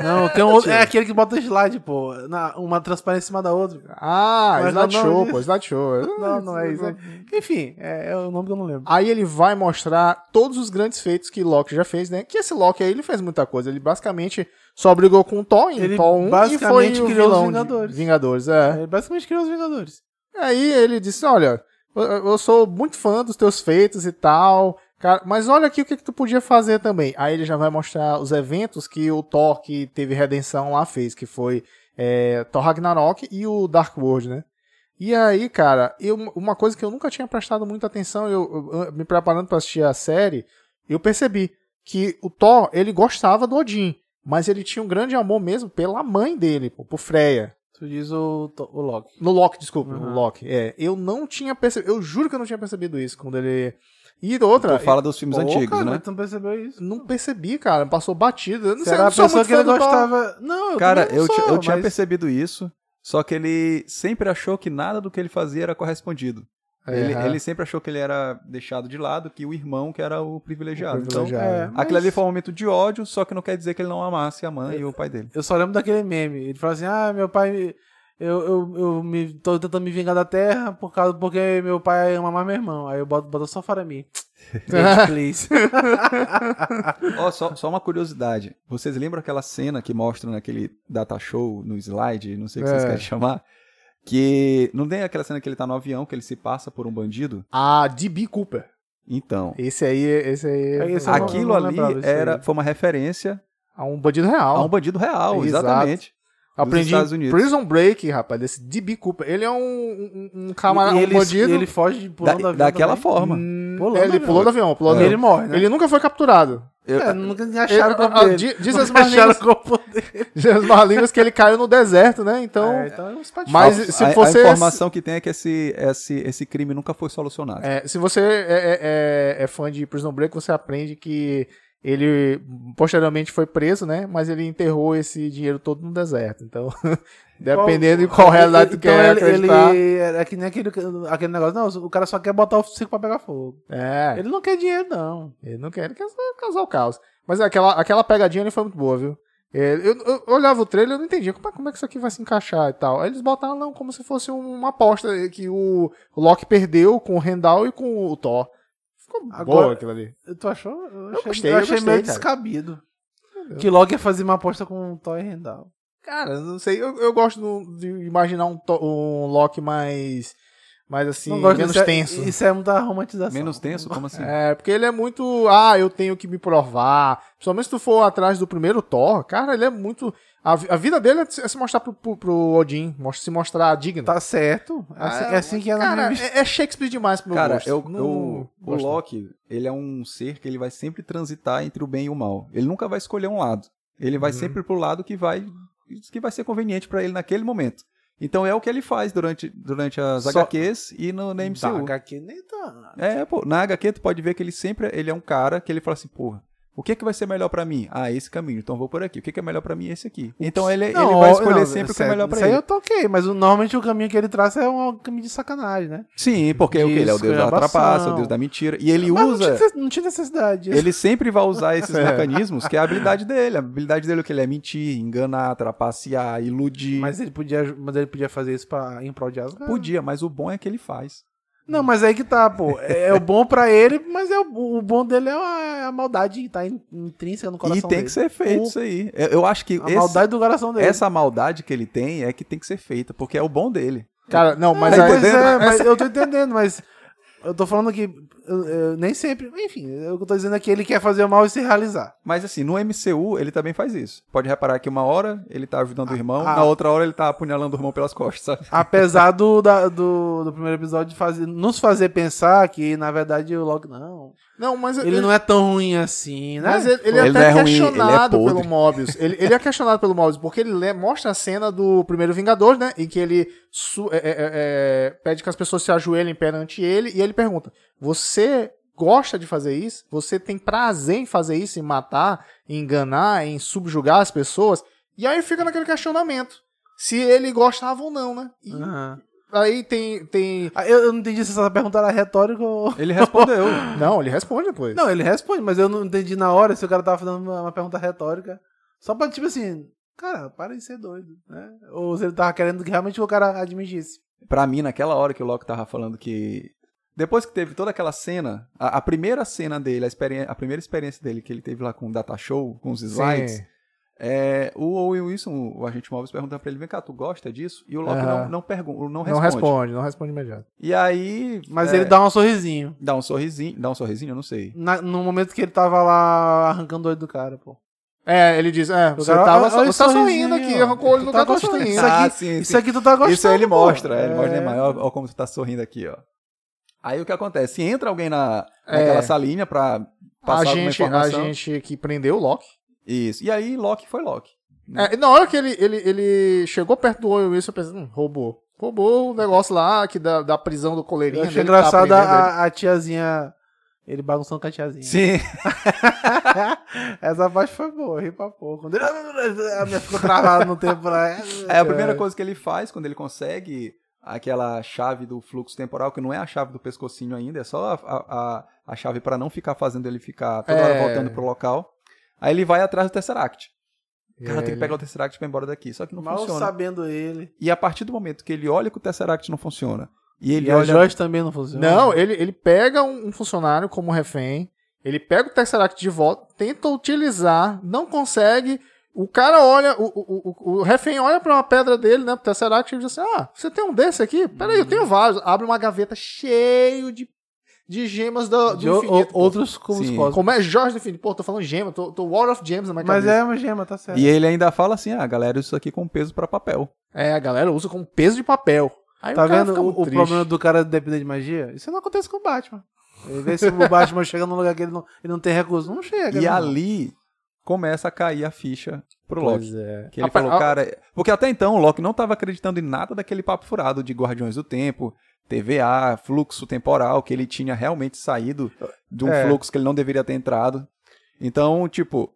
Não, tem um outro. É aquele que bota slide, pô. Na, uma transparência em cima da outra. Ah, Mas Slide Show, não, pô, Slide Show. Não, não é isso. é- Enfim, é, é o nome que eu não lembro. Aí ele vai mostrar todos os grandes feitos que Loki já fez, né? Que esse Loki aí, ele fez muita coisa. Ele basicamente só brigou com o Thor em Ele Thor 1 e basicamente foi o criou os vilão de Vingadores. Vingadores, é. Ele basicamente criou os Vingadores. Aí ele disse: Olha, eu, sou muito fã dos teus feitos e tal, cara, mas olha aqui o que, que tu podia fazer também. Aí ele já vai mostrar os eventos que o Thor, que teve redenção lá, fez, que foi é, Thor Ragnarok e o Dark World, né? E aí, cara, eu, uma coisa que eu nunca tinha prestado muita atenção, eu, eu- me preparando pra assistir a série, eu percebi que o Thor, ele gostava do Odin, mas ele tinha um grande amor mesmo pela mãe dele, por Freya. Tu diz o, o Loki. No Loki, desculpa, Uhum. no Loki. É, eu não tinha percebido, eu juro que eu não tinha percebido isso quando ele. E outra, Tu fala dos filmes Pô, antigos, cara, né? Tu não percebeu isso? não percebi, cara, passou batido. Eu não sei, Será eu a não pessoa que ele gostava. Não, eu Cara, não eu, sou, eu tinha mas- percebido isso, só que ele sempre achou que nada do que ele fazia era correspondido. É, ele, ele sempre achou que ele era deixado de lado, que o irmão que era o privilegiado. O privilegiado. É, Então, mas aquilo ali foi um momento de ódio, só que não quer dizer que ele não amasse a mãe e o pai dele. Eu só lembro daquele meme. Ele fala assim: Ah, meu pai. Eu, eu, eu me, tô tentando me vingar da terra por causa, porque meu pai ama mais meu irmão. Aí eu boto, boto só para mim. Bitch, please. Ó, só, só uma curiosidade. Vocês lembram aquela cena que mostra naquele data show, no slide, não sei o que vocês É. querem chamar? Que não tem aquela cena que ele tá no avião, que ele se passa por um bandido? A D.B. Cooper. Então, Esse aí, esse aí. É, esse eu aquilo não ali era, aí. foi uma referência A um bandido real. a um bandido real, Exato. exatamente. Aprendi Estados Unidos. Prison Break, rapaz, desse D.B. Cooper. Ele é um, um, um camarada, e um ele, bandido. ele foge Da- pulando do avião daquela também. forma. Hum, Pulando é, ele do avião. pulou do avião, pulou do E avião. ele morre, né? Ele nunca foi capturado. Eu- É, nunca Ele, acharam o corpo ah, dele. di- diz as dele. diz as que ele caiu no deserto, né? Então, É, então é um. Mas a, se a- fosse a informação que tem é que esse, esse, esse crime nunca foi solucionado. É, se você é, é- é- é fã de Prison Break, você aprende que ele posteriormente foi preso, né? Mas ele enterrou esse dinheiro todo no deserto. Então, dependendo de qual realidade tu então quer ele, acreditar. ele é que nem aquele, aquele negócio. Não, o cara só quer botar o circo pra pegar fogo. É, Ele não quer dinheiro, não. ele não quer, ele quer causar o caos. Mas aquela, aquela pegadinha ali foi muito boa, viu? É, eu, eu olhava o trailer e eu não entendia como é, como é que isso aqui vai se encaixar e tal. Aí eles botaram não, como se fosse um- uma aposta que o, o Loki perdeu com o Rendal e com o Thor. Ficou Agora- boa aquilo ali. Tu achou? Eu achei, gostei, eu eu achei gostei, meio cara. descabido. Que logo ia fazer uma aposta com o Thor e Rendal. Cara, não sei, eu, eu gosto de imaginar um, um Loki mais, mais assim, menos disso, é- tenso. Isso é muita romantização. Menos tenso? Como assim? É, porque ele é muito. Ah, eu tenho que me provar. Principalmente se tu for atrás do primeiro Thor, cara, ele é muito. A, a vida dele é se é se mostrar pro, pro, pro Odin, se mostrar digno. Tá certo. É assim, é assim que é na Cara, vista. é, é Shakespeare demais pro meu Cara, gosto. eu, Não eu- o. Loki, ele é um ser que ele vai sempre transitar entre o bem e o mal. Ele nunca vai escolher um lado. Ele vai Uhum. sempre pro lado que vai que vai ser conveniente pra ele naquele momento. Então é o que ele faz durante, durante as Só- HQs e no, na MCU. HQ nem tá. É, pô, na HQ tu pode ver que ele sempre ele é um cara que ele fala assim, porra, o que que vai ser melhor pra mim? Ah, esse caminho, então vou por aqui. O que que é melhor pra mim? Esse aqui. Então ele, ele vai escolher não, sempre o que é melhor pra Isso aí ele. eu toquei, mas o- normalmente o caminho que ele traça é um caminho de sacanagem, né? Sim, porque o que ele é o deus da trapaça, o deus da mentira. E ele Mas não usa tinha, não tinha necessidade. Ele sempre vai usar esses É. mecanismos, que é a habilidade dele. A habilidade dele é o que ele é mentir, enganar, trapacear, iludir. Mas ele podia, mas ele podia fazer isso pra, em prol de Asgard. Podia, mas o bom é que ele faz. Não, mas aí que tá, pô. É, é o bom pra ele, mas é o, o bom dele é a, é a maldade que tá in- intrínseca no coração e tem dele. que ser feito O- isso aí. Eu, eu acho que A esse- maldade do coração dele. essa maldade que ele tem é que tem que ser feita, porque é o bom dele. Cara, não, mas Mas aí. pois é, mas essa- eu tô entendendo, mas eu tô falando que eu- eu nem sempre. Enfim, o que eu tô dizendo é que ele quer fazer o mal e se realizar. Mas assim, no MCU ele também faz isso. Pode reparar que uma hora ele tá ajudando o irmão, ah. na outra hora ele tá apunhalando o irmão pelas costas, sabe? Apesar do, da- do, do primeiro episódio fazer, nos fazer pensar que, na verdade, o Loki não. Não, mas Ele não é tão ruim assim, né? Mas ele, ele é Ele até não é ruim, ele é questionado podre. pelo Mobius. Ele, ele é questionado pelo Mobius, porque ele lê- mostra a cena do primeiro Vingador, né? Em que ele su- é- é- é- é, pede que as pessoas se ajoelhem perante ele, e ele pergunta: Você gosta de fazer isso? Você tem prazer em fazer isso, em matar, em enganar, em subjugar as pessoas? E aí fica naquele questionamento. Se ele gostava ou não, né? E Aham. aí tem. tem... Ah, Eu, eu não entendi se essa pergunta era retórica ou. Ele respondeu. Não, ele responde depois. Não, ele responde, mas eu não entendi na hora se o cara tava fazendo uma, uma pergunta retórica. Só pra, tipo assim, cara, para de ser doido, né? Ou se ele tava querendo que realmente o cara admitisse. Pra mim, naquela hora que o Loki tava falando que. Depois que teve toda aquela cena, a, a primeira cena dele, a, a primeira experiência dele que ele teve lá com o Data Show, com os slides, é, o Owen Wilson, o agente Móveis, pergunta pra ele: vem cá, tu gosta disso? E o Loki Aham. não, não, pergunta, não Não responde. responde, não responde imediato. E aí. Mas é, ele dá um sorrisinho. dá um sorrisinho. Dá um sorrisinho, eu não sei. Na- no momento que ele tava lá arrancando o olho do cara, pô. É, ele diz, é, você, cara, tava, olha- olha você tá sorrindo aqui, ó. arrancou o olho do tá cara, tá sorrindo. Isso aqui- Ah, sim, Isso sim. aqui tu tá gostando. Isso aí ele mostra, é, ele É. mostra demais. Olha, olha como tu tá sorrindo aqui, ó. Aí o que acontece? Se entra alguém na, É. naquela salinha pra A passar alguma gente, a informação. gente que prendeu o Loki. Isso. E aí Loki foi Loki. É, na hora que ele, ele, ele chegou perto do Owen Wilson, eu pensei, hum, roubou. Roubou o negócio lá que da, da prisão do coleirinho. Eu achei tá engraçado ele. a, a tiazinha. Ele bagunçando com a tiazinha. Sim. Essa parte foi boa, ri pra pouco. Quando ele- A minha ficou travada no tempo lá. É a primeira coisa que ele faz quando ele consegue aquela chave do fluxo temporal, que não é a chave do pescocinho ainda, é só a, a, a- a chave pra não ficar fazendo ele ficar toda hora É. voltando pro local. Aí ele vai atrás do Tesseract. Cara, tem que pegar o Tesseract pra ir embora daqui. Só que não Mal funciona. sabendo ele. E a partir do momento que ele olha que o Tesseract não funciona, e ele E a olha. Joyce também não funciona. Não, ele, ele pega um, um funcionário como refém, ele pega o Tesseract de volta, tenta utilizar, não consegue. O cara olha, o, o, o, o refém olha pra uma pedra dele, né, pro Tesseract, e diz assim: Ah, você tem um desse aqui? Peraí, eu tenho vários. Abre uma gaveta cheio de, de gemas do, do De o- infinito. pô. outros cubos cósmicos. Como é Jorge do Infinito? Pô, tô falando gema, tô, tô War of Gems na minha Mas cabeça. é uma gema, tá certo. E ele ainda fala assim: ah, galera, isso aqui com peso pra papel. É, a galera usa como peso de papel. Aí Tá o cara vendo fica o, o problema do cara depender de magia? Isso não acontece com o Batman. Ele vê se o Batman chega num lugar que ele não, ele não tem recurso. Não chega. E né, ali começa a cair a ficha pro Loki. Pois é. Que ele A falou, a- cara. Porque até então o Loki não tava acreditando em nada daquele papo furado de Guardiões do Tempo, TVA, fluxo temporal, que ele tinha realmente saído de um É. fluxo que ele não deveria ter entrado. Então, tipo,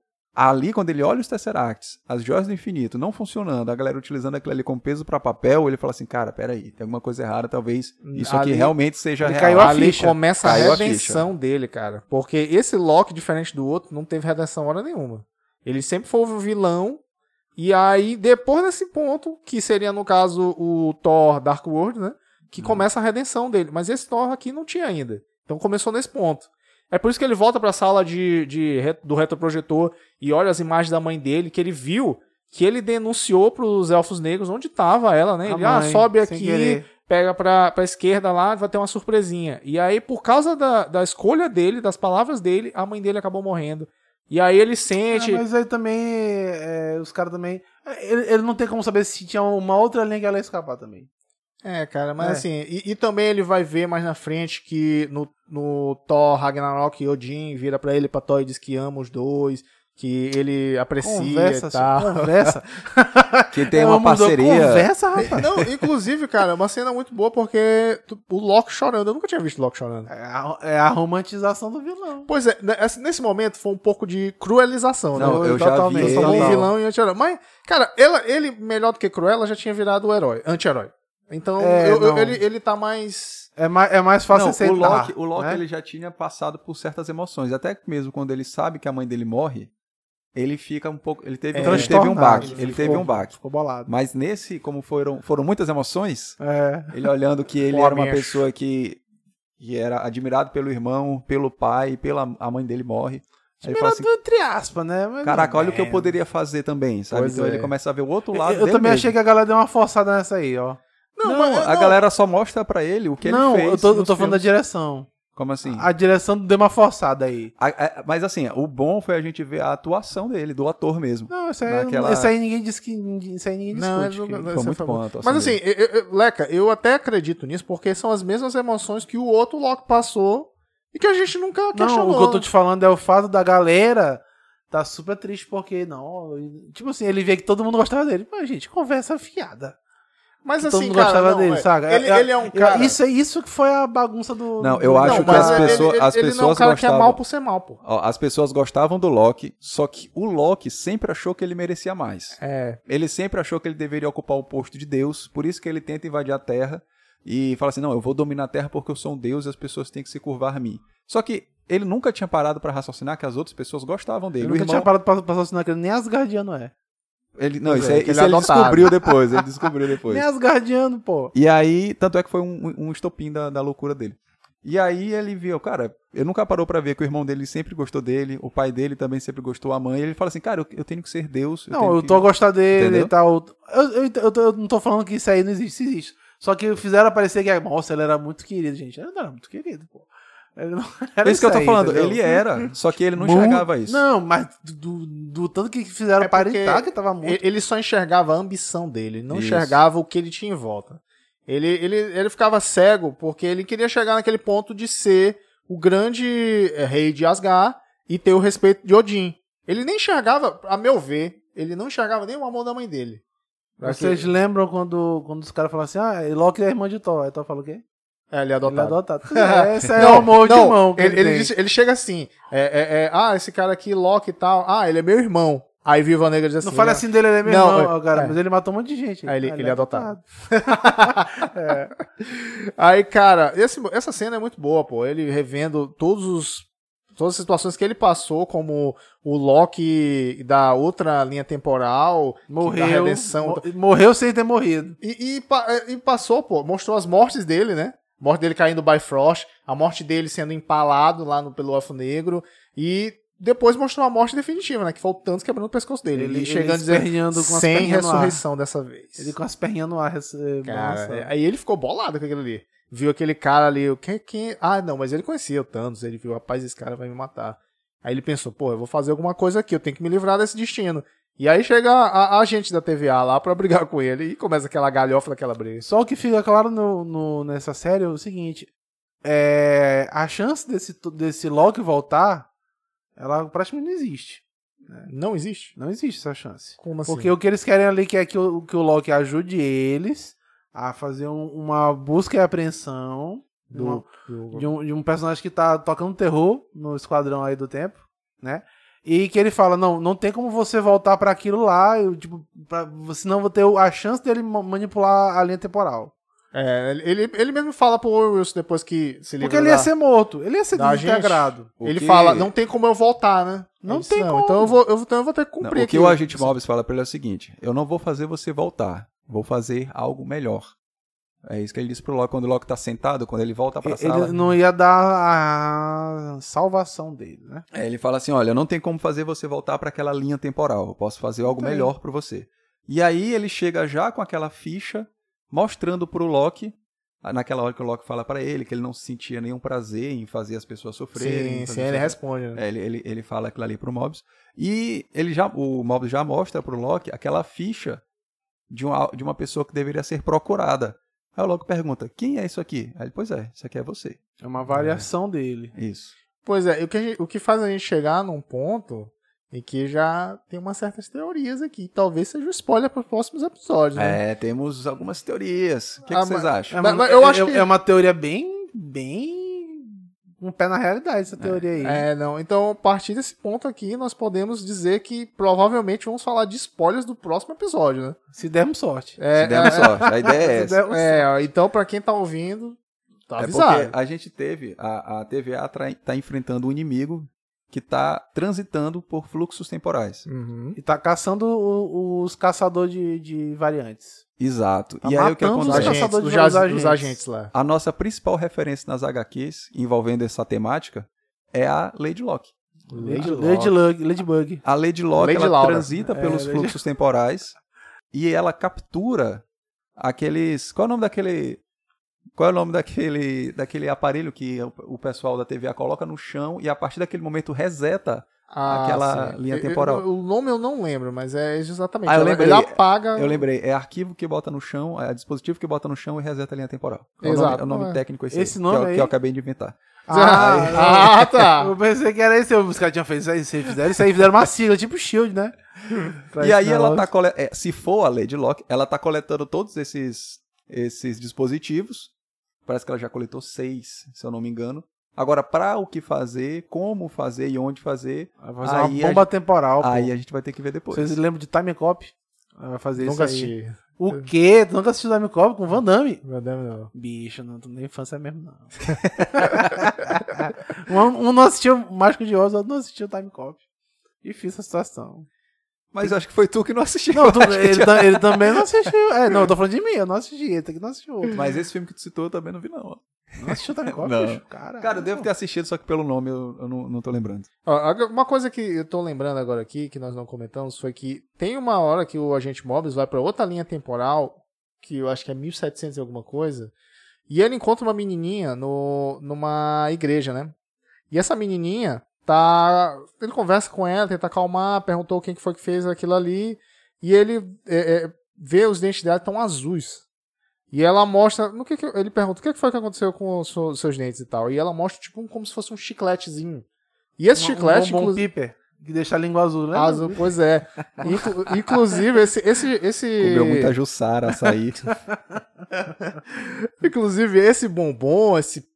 ali quando ele olha os Tesseracts, as joias do infinito não funcionando, a galera utilizando aquilo ali como peso pra papel, ele fala assim, cara, peraí, tem alguma coisa errada, talvez isso aqui Ali- realmente seja ele real. caiu a Ali ficha. começa a Caiu a redenção dele, cara. Porque esse Loki, diferente do outro, não teve redenção hora nenhuma. Ele sempre foi o vilão E aí, depois desse ponto, que seria no caso o Thor Dark World, né? Que começa a redenção dele. Mas esse Thor aqui não tinha ainda. Então começou nesse ponto. É por isso que ele volta pra sala de, de, do retroprojetor e olha as imagens da mãe dele, que ele viu que ele denunciou pros elfos negros onde tava ela, né? A Ele, ah, mãe, sobe sem aqui, querer. pega pra, pra esquerda lá, vai ter uma surpresinha. E aí, por causa da, da escolha dele, das palavras dele, a mãe dele acabou morrendo. E aí ele sente. Ah, mas aí também, é, os caras também... Ele, ele não tem como saber se tinha uma outra linha que ela ia escapar também. É, cara, mas É. assim, e, e também ele vai ver mais na frente que no, no Thor Ragnarok, Odin vira pra ele, pra Thor e diz que ama os dois, que ele aprecia Conversa, e tal. senhor, conversa. Que tem Eu uma do- parceria. Conversa, rapaz. Não, inclusive, cara, é uma cena muito boa porque tu- o Loki chorando, eu nunca tinha visto o Loki chorando. É a, é a romantização do vilão. Pois é, nesse- nesse momento foi um pouco de cruelização, Não, né? eu já vi Totalmente, Só um total. vilão e anti-herói. Mas, cara, ela, ele, melhor do que Cruella, já tinha virado o herói, anti-herói. Então, É, eu- eu- ele, ele tá mais. É mais, é mais fácil Não, aceitar. o Loki, o Loki né? ele já tinha passado por certas emoções. Até mesmo quando ele sabe que a mãe dele morre, ele fica um pouco. Ele teve, É, ele teve um baque. ele Ele ficou- teve um baque. Ficou bolado. Mas nesse, como foram, foram muitas emoções, É. ele olhando que ele Pô, era uma bicho. pessoa que, que era admirado pelo irmão, pelo pai, pela a mãe dele morre. Aí fala assim, Admirado entre aspas, né? Mas caraca, olha o que eu é. poderia fazer também, sabe? Pois então é. ele começa a ver o outro lado Eu, eu dele também mesmo. achei que a galera deu uma forçada nessa aí, ó. Não, mas- a não. galera só mostra pra ele o que não, ele fez. eu tô, eu tô falando da direção. Como assim? A direção deu uma forçada aí. A- a- mas assim, o bom foi a gente ver a atuação dele, do ator mesmo. Não, isso aí, Naquela- isso aí ninguém disse que. Isso aí ninguém Não, discute. ele não- Foi Essa muito bom boa. a atuação Mas assim, eu- eu- Leca, eu até acredito nisso, porque são as mesmas emoções que o outro Loki passou e que a gente nunca questionou. Não, o que eu tô te falando é o fato da galera tá super triste porque, não. Tipo assim, ele vê que todo mundo gostava dele. Mas, gente, conversa fiada. Mas todo assim, mundo cara, gostava não, dele, é- saca? Ele, ele é um cara... Isso é isso que foi a bagunça do. Não, eu acho não, que as ele- pessoas- ele, as ele não é um cara que é gostavam. mal por ser mal, pô. Ó, As pessoas gostavam do Loki, só que o Loki sempre achou que ele merecia mais. É. Ele sempre achou que ele deveria ocupar o posto de Deus, por isso que ele tenta invadir a Terra e fala assim: não, eu vou dominar a Terra porque eu sou um Deus e as pessoas têm que se curvar a mim. Só que ele nunca tinha parado pra raciocinar que as outras pessoas gostavam dele. Ele nunca irmão- tinha parado pra, pra raciocinar que ele nem Asgardiano é. Ele, não, isso, é, que isso ele é ele adotado. descobriu depois. Ele descobriu depois. Nem Asgardiano, pô. E aí, tanto é que foi um, um estopim da, da loucura dele. E aí ele viu, cara, ele nunca parou pra ver que o irmão dele sempre gostou dele, o pai dele também sempre gostou, a mãe. Ele fala assim, cara, eu, eu tenho que ser Deus. Não, tenho eu que- tô a gostar dele Entendeu? e tal. Eu, eu, eu, eu não tô falando que isso aí não existe, isso existe. Só que fizeram parecer que, nossa, ele era muito querido, gente. Ele não era muito querido, pô. Ele não era É isso que eu tô aí, falando, entendeu? ele era, só que ele não enxergava isso. Não, mas do, do tanto que fizeram É porque aparentar que tava muito. Ele ele só enxergava a ambição dele, ele não Isso. enxergava o que ele tinha em volta. Ele, ele, ele ficava cego porque ele queria chegar naquele ponto de ser o grande eh, rei de Asgard e ter o respeito de Odin. Ele nem enxergava, a meu ver, ele não enxergava nem o amor da mãe dele. Vocês que- lembram quando, quando os caras falam assim, ah, Loki é irmão de Thor. Aí Thor fala o quê? É, ele Ele é é adotado. adotado. É, Esse é o amor de não, irmão que ele, ele, ele, diz- ele chega assim: é, é, é, ah, esse cara aqui, Loki e tal, ah, ele é meu irmão. Aí Viva Negra diz assim: Não fala assim dele, ele é meu Não, irmão, é- cara, é. mas ele matou um monte de gente. Aí ele- Ah, ele é adotado. Aí, cara, esse- essa cena é muito boa, pô. Ele revendo todos os, todas as situações que ele passou, como o Loki da outra linha temporal, da Morreu, redenção. mo- morreu sem ter morrido. E, e e passou, pô, mostrou as mortes dele, né? Morte dele caindo by Frost, a morte dele sendo empalado lá no, pelo Elfo Negro, e depois mostrou a morte definitiva, né? Que foi o Thanos quebrando o pescoço dele. Ele- Ele, ele chegando com as sem perninhas no ar." ressurreição dessa vez. Ele com as perninhas no ar. esse- Cara, nossa. é- aí ele ficou bolado com aquilo ali. Viu aquele cara ali, o que, quem... Ah, não, mas ele conhecia o Thanos, ele viu, rapaz, esse cara vai me matar. Aí ele pensou, pô, eu vou fazer alguma coisa aqui, eu tenho que me livrar desse destino. E aí chega a, a gente da TVA lá pra brigar com ele e começa aquela galhofa daquela briga. Só o que fica claro no, no- nessa série é o seguinte: é, a chance desse, desse Loki voltar, ela praticamente não existe. Não existe? Não existe essa chance. Como assim? Porque o que eles querem ali que é que o, que o Loki ajude eles a fazer um- uma busca e apreensão do... de um, de um personagem que tá tocando terror no esquadrão aí do tempo, né? E que ele fala, não, não tem como você voltar pra aquilo lá, eu, tipo, pra, senão eu vou ter a chance dele ma- manipular a linha temporal. É, ele, ele mesmo fala pro Owen Wilson depois que se livra Porque ele ia da- ser morto. Ele ia ser gente. desintegrado. O Ele que- fala, não tem como eu voltar, né? Não Ele disse, tem como. Então eu vou, eu, então eu vou ter que Não, cumprir o que aqui. o agente Mobius fala pra ele é o seguinte: eu não vou fazer você voltar, vou fazer algo melhor. É isso que ele diz pro Loki quando o Loki tá sentado, quando ele volta pra sala. Ele não ia dar a salvação dele, né? É, ele fala assim: olha, não tem como fazer você voltar pra aquela linha temporal. Eu posso fazer algo Tem. melhor pra você. E aí ele chega já com aquela ficha, mostrando pro Loki, naquela hora que o Loki fala pra ele que ele não sentia nenhum prazer em fazer as pessoas sofrerem. Sim, sim, ele responde. né? É, ele, ele, ele fala aquilo ali pro Mobius. E ele já, o Mobius já mostra pro Loki aquela ficha de uma, de uma pessoa que deveria ser procurada. Aí o Loki pergunta: quem é isso aqui? Aí ele, pois é, isso aqui é você. É uma variação dele. Isso. Pois é, o que, o que faz a gente chegar num ponto em que já tem umas certas teorias aqui. Talvez seja um spoiler para os próximos episódios, né? É, temos algumas teorias. O que, que Ah, vocês mas- acham? É, uma- eu acho é- que- é uma teoria bem, bem um pé na realidade essa teoria aí. É, não. Então, a partir desse ponto aqui, nós podemos dizer que provavelmente vamos falar de spoilers do próximo episódio, né? Se dermos sorte. É, Se dermos é, sorte. A ideia é essa. é, então, para quem tá ouvindo, tá É avisado. porque a gente teve, a, a TVA tá enfrentando um inimigo que tá transitando por fluxos temporais. Uhum. E tá caçando o- os caçadores de, de variantes. Exato. Tá e aí o que matando os Os acontece? agentes. os, agentes. os agentes lá. A nossa principal referência nas HQs envolvendo essa temática é a Lady Locke. Lady, Locke. Lady Lug, Ladybug. A Lady Locke Lady ela Laura. transita É, pelos Lady- fluxos temporais e ela captura aqueles. Qual é o nome daquele. Qual é o nome daquele, daquele aparelho que o, o pessoal da TVA coloca no chão e a partir daquele momento reseta? Ah, Aquela sim. linha Eu- temporal. eu- o nome eu não lembro, mas é exatamente. Ah, eu Ela- lembrei. Ele apaga. Eu lembrei, é arquivo que bota no chão, é dispositivo que bota no chão e reseta a linha temporal. É o nome, Exato. é o nome É. técnico esse, Esse aí, nome que, eu, aí? que eu acabei de inventar. Ah, tá. Eu pensei que era esse. Os caras tinham feito isso aí. Vocês fizeram isso aí, fizeram uma sigla, tipo Shield, né? Pra E aí ela tá cole... é, se for a Lady Locke, ela tá coletando todos esses esses dispositivos. Parece que ela já coletou seis, se eu não me engano. Agora, pra o que fazer, como fazer e onde fazer, Vai fazer aí uma a bomba temporal. pô. aí a gente vai ter que ver depois. Vocês lembram de Time Cop? Vai fazer Nunca isso aí. assisti. O quê? Tu nunca assistiu Time Cop com Van Damme? Meu Deus, não. Bicho, não tô nem infância mesmo, não. um, um não assistiu Mágico de Oz, o outro não assistiu Time Cop. Difícil a situação. Mas acho que foi tu que não assistiu. Não, tu- ele, ta- ele também não assistiu. É, não, eu tô falando de mim, eu não assisti. Ele tem que não assistiu outro. Mas esse filme que tu citou eu também não vi, não. Não assistiu Time Cop, Não. bicho? Cara, Cara, eu devo ter assistido, só que pelo nome eu, eu não, não tô lembrando. Ó, Uma coisa que eu tô lembrando agora aqui, que nós não comentamos, foi que tem uma hora que o agente Mobius vai pra outra linha temporal, que eu acho que é 1700 e alguma coisa, e ele encontra uma menininha no, numa igreja, né? E essa menininha tá. Ele conversa com ela, tenta acalmar, perguntou quem que foi que fez aquilo ali, e ele é, é, vê os dentes dela tão azuis. E ela mostra. No que que- ele pergunta o que que foi que aconteceu com os seus- seus dentes e tal. E ela mostra, tipo, um- como se fosse um chicletezinho. E esse um, chiclete, um bombom piper, que deixa a língua azul, né? Azul, pois é. Inclu- inclusive, esse. esse, esse Comeu muita Jussara, açaí. inclusive, esse bombom, esse,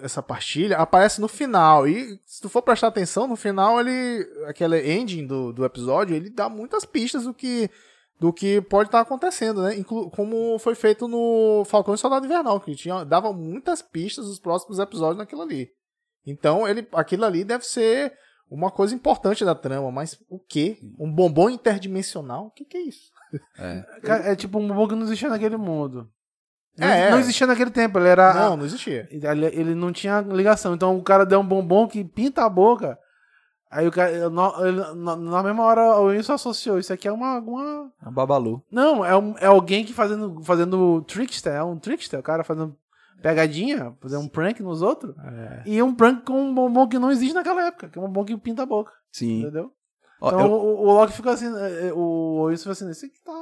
essa pastilha, aparece no final. E se tu for prestar atenção, no final ele. Aquela ending do, do episódio, ele dá muitas pistas do que. Do que pode estar acontecendo, né? Inclu como foi feito no Falcão e Soldado Invernal, que tinha, dava muitas pistas dos próximos episódios naquilo ali. Então, ele, aquilo ali deve ser uma coisa importante da trama, mas o quê? Um bombom interdimensional? O que, que é isso? É. É tipo um bombom que não existia naquele mundo. Não, É. não existia naquele tempo, ele era. Não, não existia. Ele, ele não tinha ligação. Então o cara deu um bombom que pinta a boca. Aí o cara. Na, na- mesma hora o Wilson associou. Isso aqui é uma. uma... A Babalu. Não, é, um, é alguém que fazendo, fazendo trickster. É um trickster. O cara fazendo pegadinha, fazendo um prank nos outros. É. E um prank com um bombom que não existe naquela época. Que é um bombom que pinta a boca. Sim. Entendeu? Ó, Então eu- o, o Loki ficou assim. é, é, O Wilson ficou assim. Isso aqui tá.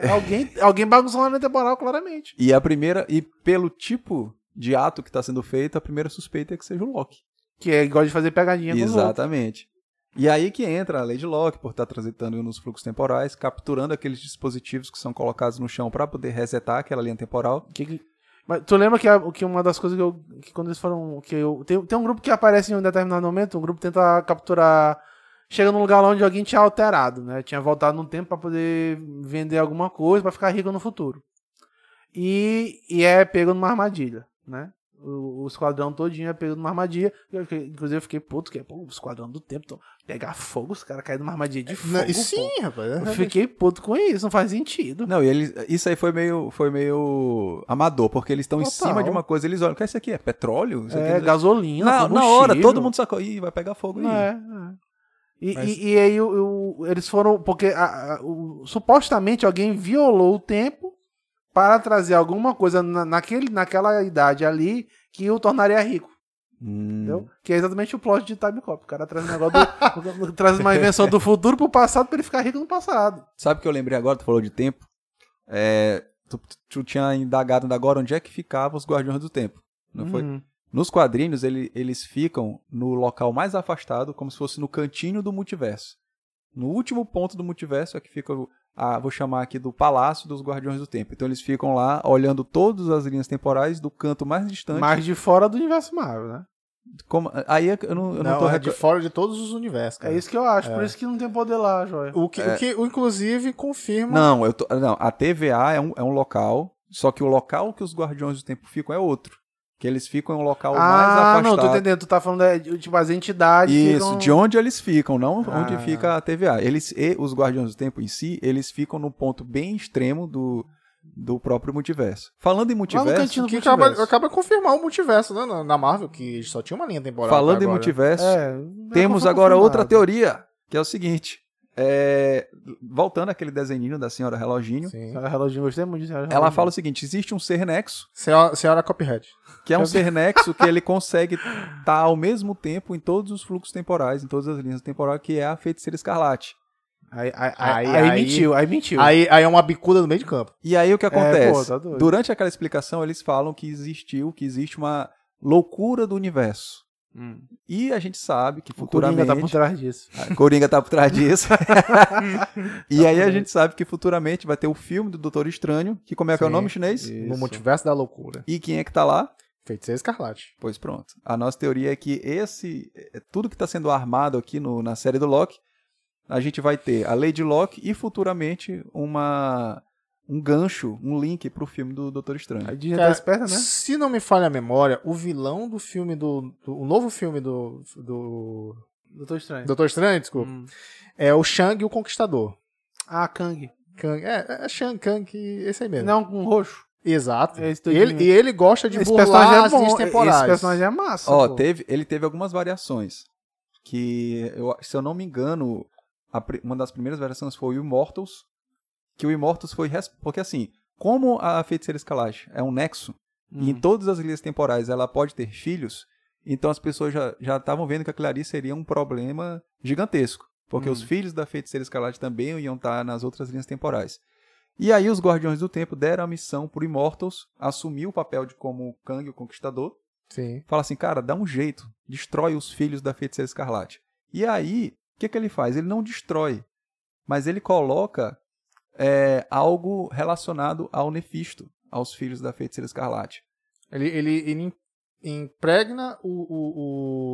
é Alguém, alguém bagunçou na linha temporal, claramente. E a primeira, e pelo tipo de ato que está sendo feito, a primeira suspeita é que seja o Loki. Que é igual de fazer pegadinha. Exatamente. E aí que entra a Lady Locke, por estar transitando nos fluxos temporais, capturando aqueles dispositivos que são colocados no chão para poder resetar aquela linha temporal. Que que- Mas tu lembra que, a- que uma das coisas que eu. Que quando eles foram. Que eu, tem, tem um grupo que aparece em um determinado momento, um grupo tenta capturar. Chega num lugar lá onde alguém tinha alterado, né? Tinha voltado num tempo pra poder vender alguma coisa, pra ficar rico no futuro. E, e é pego numa armadilha, né? O, o esquadrão todinho é pego numa armadilha. Eu fiquei- inclusive, eu fiquei puto, que é, pô, o esquadrão do tempo. Então, pegar fogo, os caras caem numa armadilha de fogo. Não, e pô. sim, rapaz. Eu fiquei puto com isso, não faz sentido. Não, e eles, isso aí foi meio, foi meio amador, porque eles estão em cima de uma coisa, eles olham, o que é isso aqui? É petróleo? Isso É, aqui- gasolina, na, na hora, todo mundo sacou, ih, vai pegar fogo aí. É, é. E, Mas- e, e aí o- o- eles foram. Porque a- a- o- supostamente alguém violou o tempo para trazer alguma coisa na, naquele, naquela idade ali que o tornaria rico. Hum. Entendeu? Que é exatamente o plot de Time Cop. O cara traz um negócio do, traz uma invenção do futuro pro passado pra ele ficar rico no passado. Sabe o que eu lembrei agora? Tu falou de tempo. É, tu, tu tinha indagado ainda agora onde é que ficavam os Guardiões do Tempo. Não foi? Uhum. Nos quadrinhos, ele- eles ficam no local mais afastado, como se fosse no cantinho do multiverso. No último ponto do multiverso é que fica, o- a, vou chamar aqui do Palácio dos Guardiões do Tempo. Então eles ficam lá olhando todas as linhas temporais do canto mais distante. Mais de fora do universo Marvel, né? Como- aí é que eu não, eu não, Não, tô é de fora de todos os universos, cara. É isso que eu acho. Por isso que não tem poder lá, Joia. O que, o que o, inclusive, confirma... Não, eu tô- não, a TVA é um, é um local, só que o local que os Guardiões do Tempo ficam é outro. Que eles ficam em um local mais Ah, afastado. não, tô entendendo. Tu tá falando, é, de- tipo, as entidades Isso, ficam... de onde eles ficam, não Ah. onde fica a TVA. Eles e os Guardiões do Tempo em si, eles ficam no ponto bem extremo do, do próprio multiverso. Falando em multiverso, cantinho que multiverso. acaba, acaba de confirmar o multiverso, né? Na, na Marvel, que só tinha uma linha temporal. falando em multiverso, É, temos foi agora confirmado. outra teoria, que é o seguinte. É, voltando àquele desenhinho da senhora Reloginho, Sim. Senhora Reloginho, gostei muito de Senhora ela Reloginho. fala o seguinte: existe um ser nexo Senhora, senhora Copyhead. que é um ser nexo que ele consegue estar ao mesmo tempo em todos os fluxos temporais, em todas as linhas temporais, que é a feiticeira escarlate. Aí, aí, Aí- aí, mentiu, aí mentiu. Aí, aí é uma bicuda no meio de campo. E aí o que acontece? pô, tá. Durante aquela explicação, eles falam que existiu, que existe uma loucura do universo. Hum. E a gente sabe que O Coringa futuramente. tá por trás disso. A Coringa tá por trás disso. e aí a gente sabe que futuramente vai ter o filme do Doutor Estranho, que como é que é o Sim. nome chinês? Isso. No multiverso da loucura. E quem é que tá lá? Feiticeira Escarlate. Pois pronto. A nossa teoria é que esse. é, Tudo que está sendo armado aqui no- na série do Loki, a gente vai ter a Lady Loki e futuramente uma. Um gancho, um link pro filme do Doutor A Estranho. Disney Cara, tá esperta, né? Se não me falha a memória, o vilão do filme do. do- o novo filme do. do. Doutor Estranho. Doutor Estranho, desculpa. Hum. É o Shang e o Conquistador. Ah, Kang. Kang, é, é Shang, Kang, esse aí mesmo. Não, com roxo. Exato. É E ele, e ele gosta de Esse burlar personagem é as bom. temporais. Esse personagem é massa. Ó, pô. teve, ele teve algumas variações. Que, eu, se eu não me engano, a uma das primeiras variações foi o Immortals. Que o Immortals foi. res- Porque assim, como a feiticeira escalate é um nexo, e em Hum. todas as linhas temporais ela pode ter filhos, então as pessoas já já estavam vendo que aquilo ali seria um problema gigantesco. Porque Hum. os filhos da feiticeira escalate também iam estar nas outras linhas temporais. E aí os Guardiões do Tempo deram a missão pro Immortals assumir o papel de como Kang, o Conquistador, Sim. fala assim, cara, dá um jeito, destrói os filhos da feiticeira escarlate. E aí, o que, que ele faz? Ele não destrói, mas ele coloca é, algo relacionado ao Nefisto, aos filhos da feiticeira escarlate. Ele, ele, ele im- impregna o- o-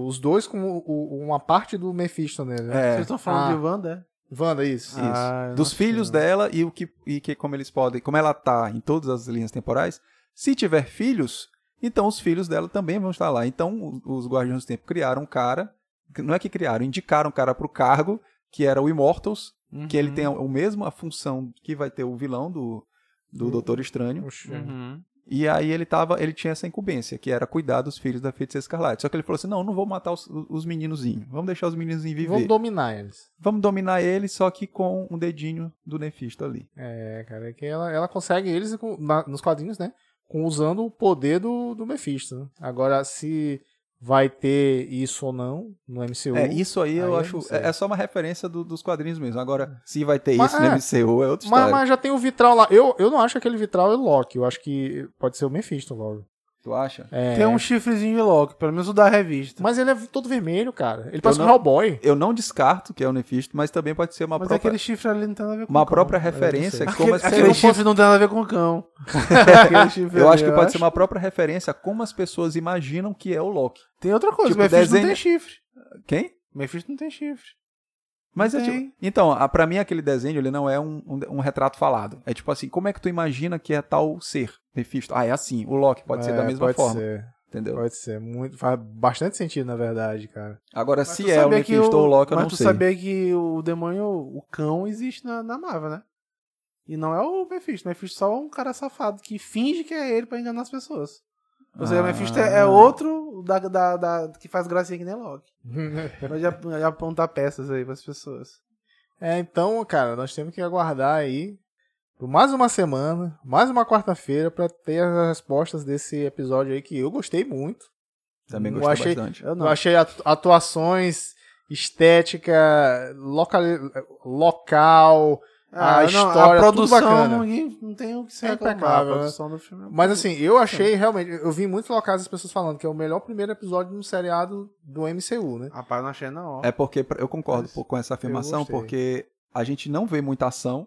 o- os dois com o- o- uma parte do Mephisto nele. Né? É, Vocês estão falando Ah. de Wanda, é? Wanda, isso. isso. Ah, Dos filhos dela e o que, e que como eles podem, como ela tá em todas as linhas temporais, se tiver filhos, então os filhos dela também vão estar lá. Então os Guardiões do Tempo criaram um cara, não é que criaram, indicaram um cara pro cargo, que era o Immortals, que ele Uhum. tem o mesmo a função que vai ter o vilão do, do Doutor Estranho. Uhum. E aí ele tava, ele tinha essa incumbência, que era cuidar dos filhos da Feiticeira Escarlate. Só que ele falou assim: "Não, não vou matar os, os meninozinhos. Vamos deixar os meninozinhos viver. Vamos Vamos, dominar eles. dominar eles só que com um dedinho do Nefisto ali. É, cara, é que ela, ela consegue eles com- na- nos quadrinhos, né? Com, usando o poder do, do Mephisto. né? Agora, se vai ter isso ou não no MCU. É, isso aí, aí eu acho é, é só uma referência do- dos quadrinhos mesmo. Agora, se vai ter Mas isso no é. MCU é outra mas, história. mas já tem o vitral lá. Eu, eu não acho que aquele vitral é Loki. Eu acho que pode ser o Mephisto logo. Tu acha? É. Tem um chifrezinho de Loki, pelo menos o da revista. Mas ele é todo vermelho, cara. Ele parece não- um Hellboy. Eu não descarto que é o Nefisto, mas também pode ser uma Mas própria aquele chifre ali não tem nada a ver com uma o cão. própria eu não referência como Aquele, aquele chifre não tem nada a ver com o cão. Eu ali, acho que pode ser uma própria referência a como as pessoas imaginam que é o Loki. Tem outra coisa, tipo, o Mephisto desenho- não tem chifre. Quem? O Mephisto não tem chifre. Mas é tipo, então, a, pra mim aquele desenho ele não é um, um, um retrato falado. É tipo assim, como é que tu imagina que é tal ser, Mephisto? Ah, é assim. O Loki pode ser É, da mesma pode forma, Ser, entendeu? pode ser. Muito, faz bastante sentido, na verdade, cara. Agora, Mas se tu é o Mephisto ou o Loki, eu mas não tu sei. sabia que o demônio, o cão, existe na, na Marvel, né? E não é o Mephisto. O Mephisto só é um cara safado que finge que é ele pra enganar as pessoas. Ou seja, o Ah. Mephisto é, é outro da, da, da- que faz gracinha que nem Loki. Pode ap- apontar peças aí pras pessoas. É, então, cara, nós temos que aguardar aí por mais uma semana, mais uma quarta-feira, pra ter as respostas desse episódio aí que eu gostei muito. Também Eu gostei achei- bastante. Eu não. Eu achei atu- atuações, estética, local, local. A história, a tudo produção bacana. ninguém não tem o que se É reclamar. a né? produção do filme é Mas assim, eu achei realmente, eu vi muitos locais as pessoas falando que é o melhor primeiro episódio de um seriado do MCU, né? Rapaz, não achei não. ó. É porque eu concordo Mas com essa afirmação, porque a gente não vê muita ação,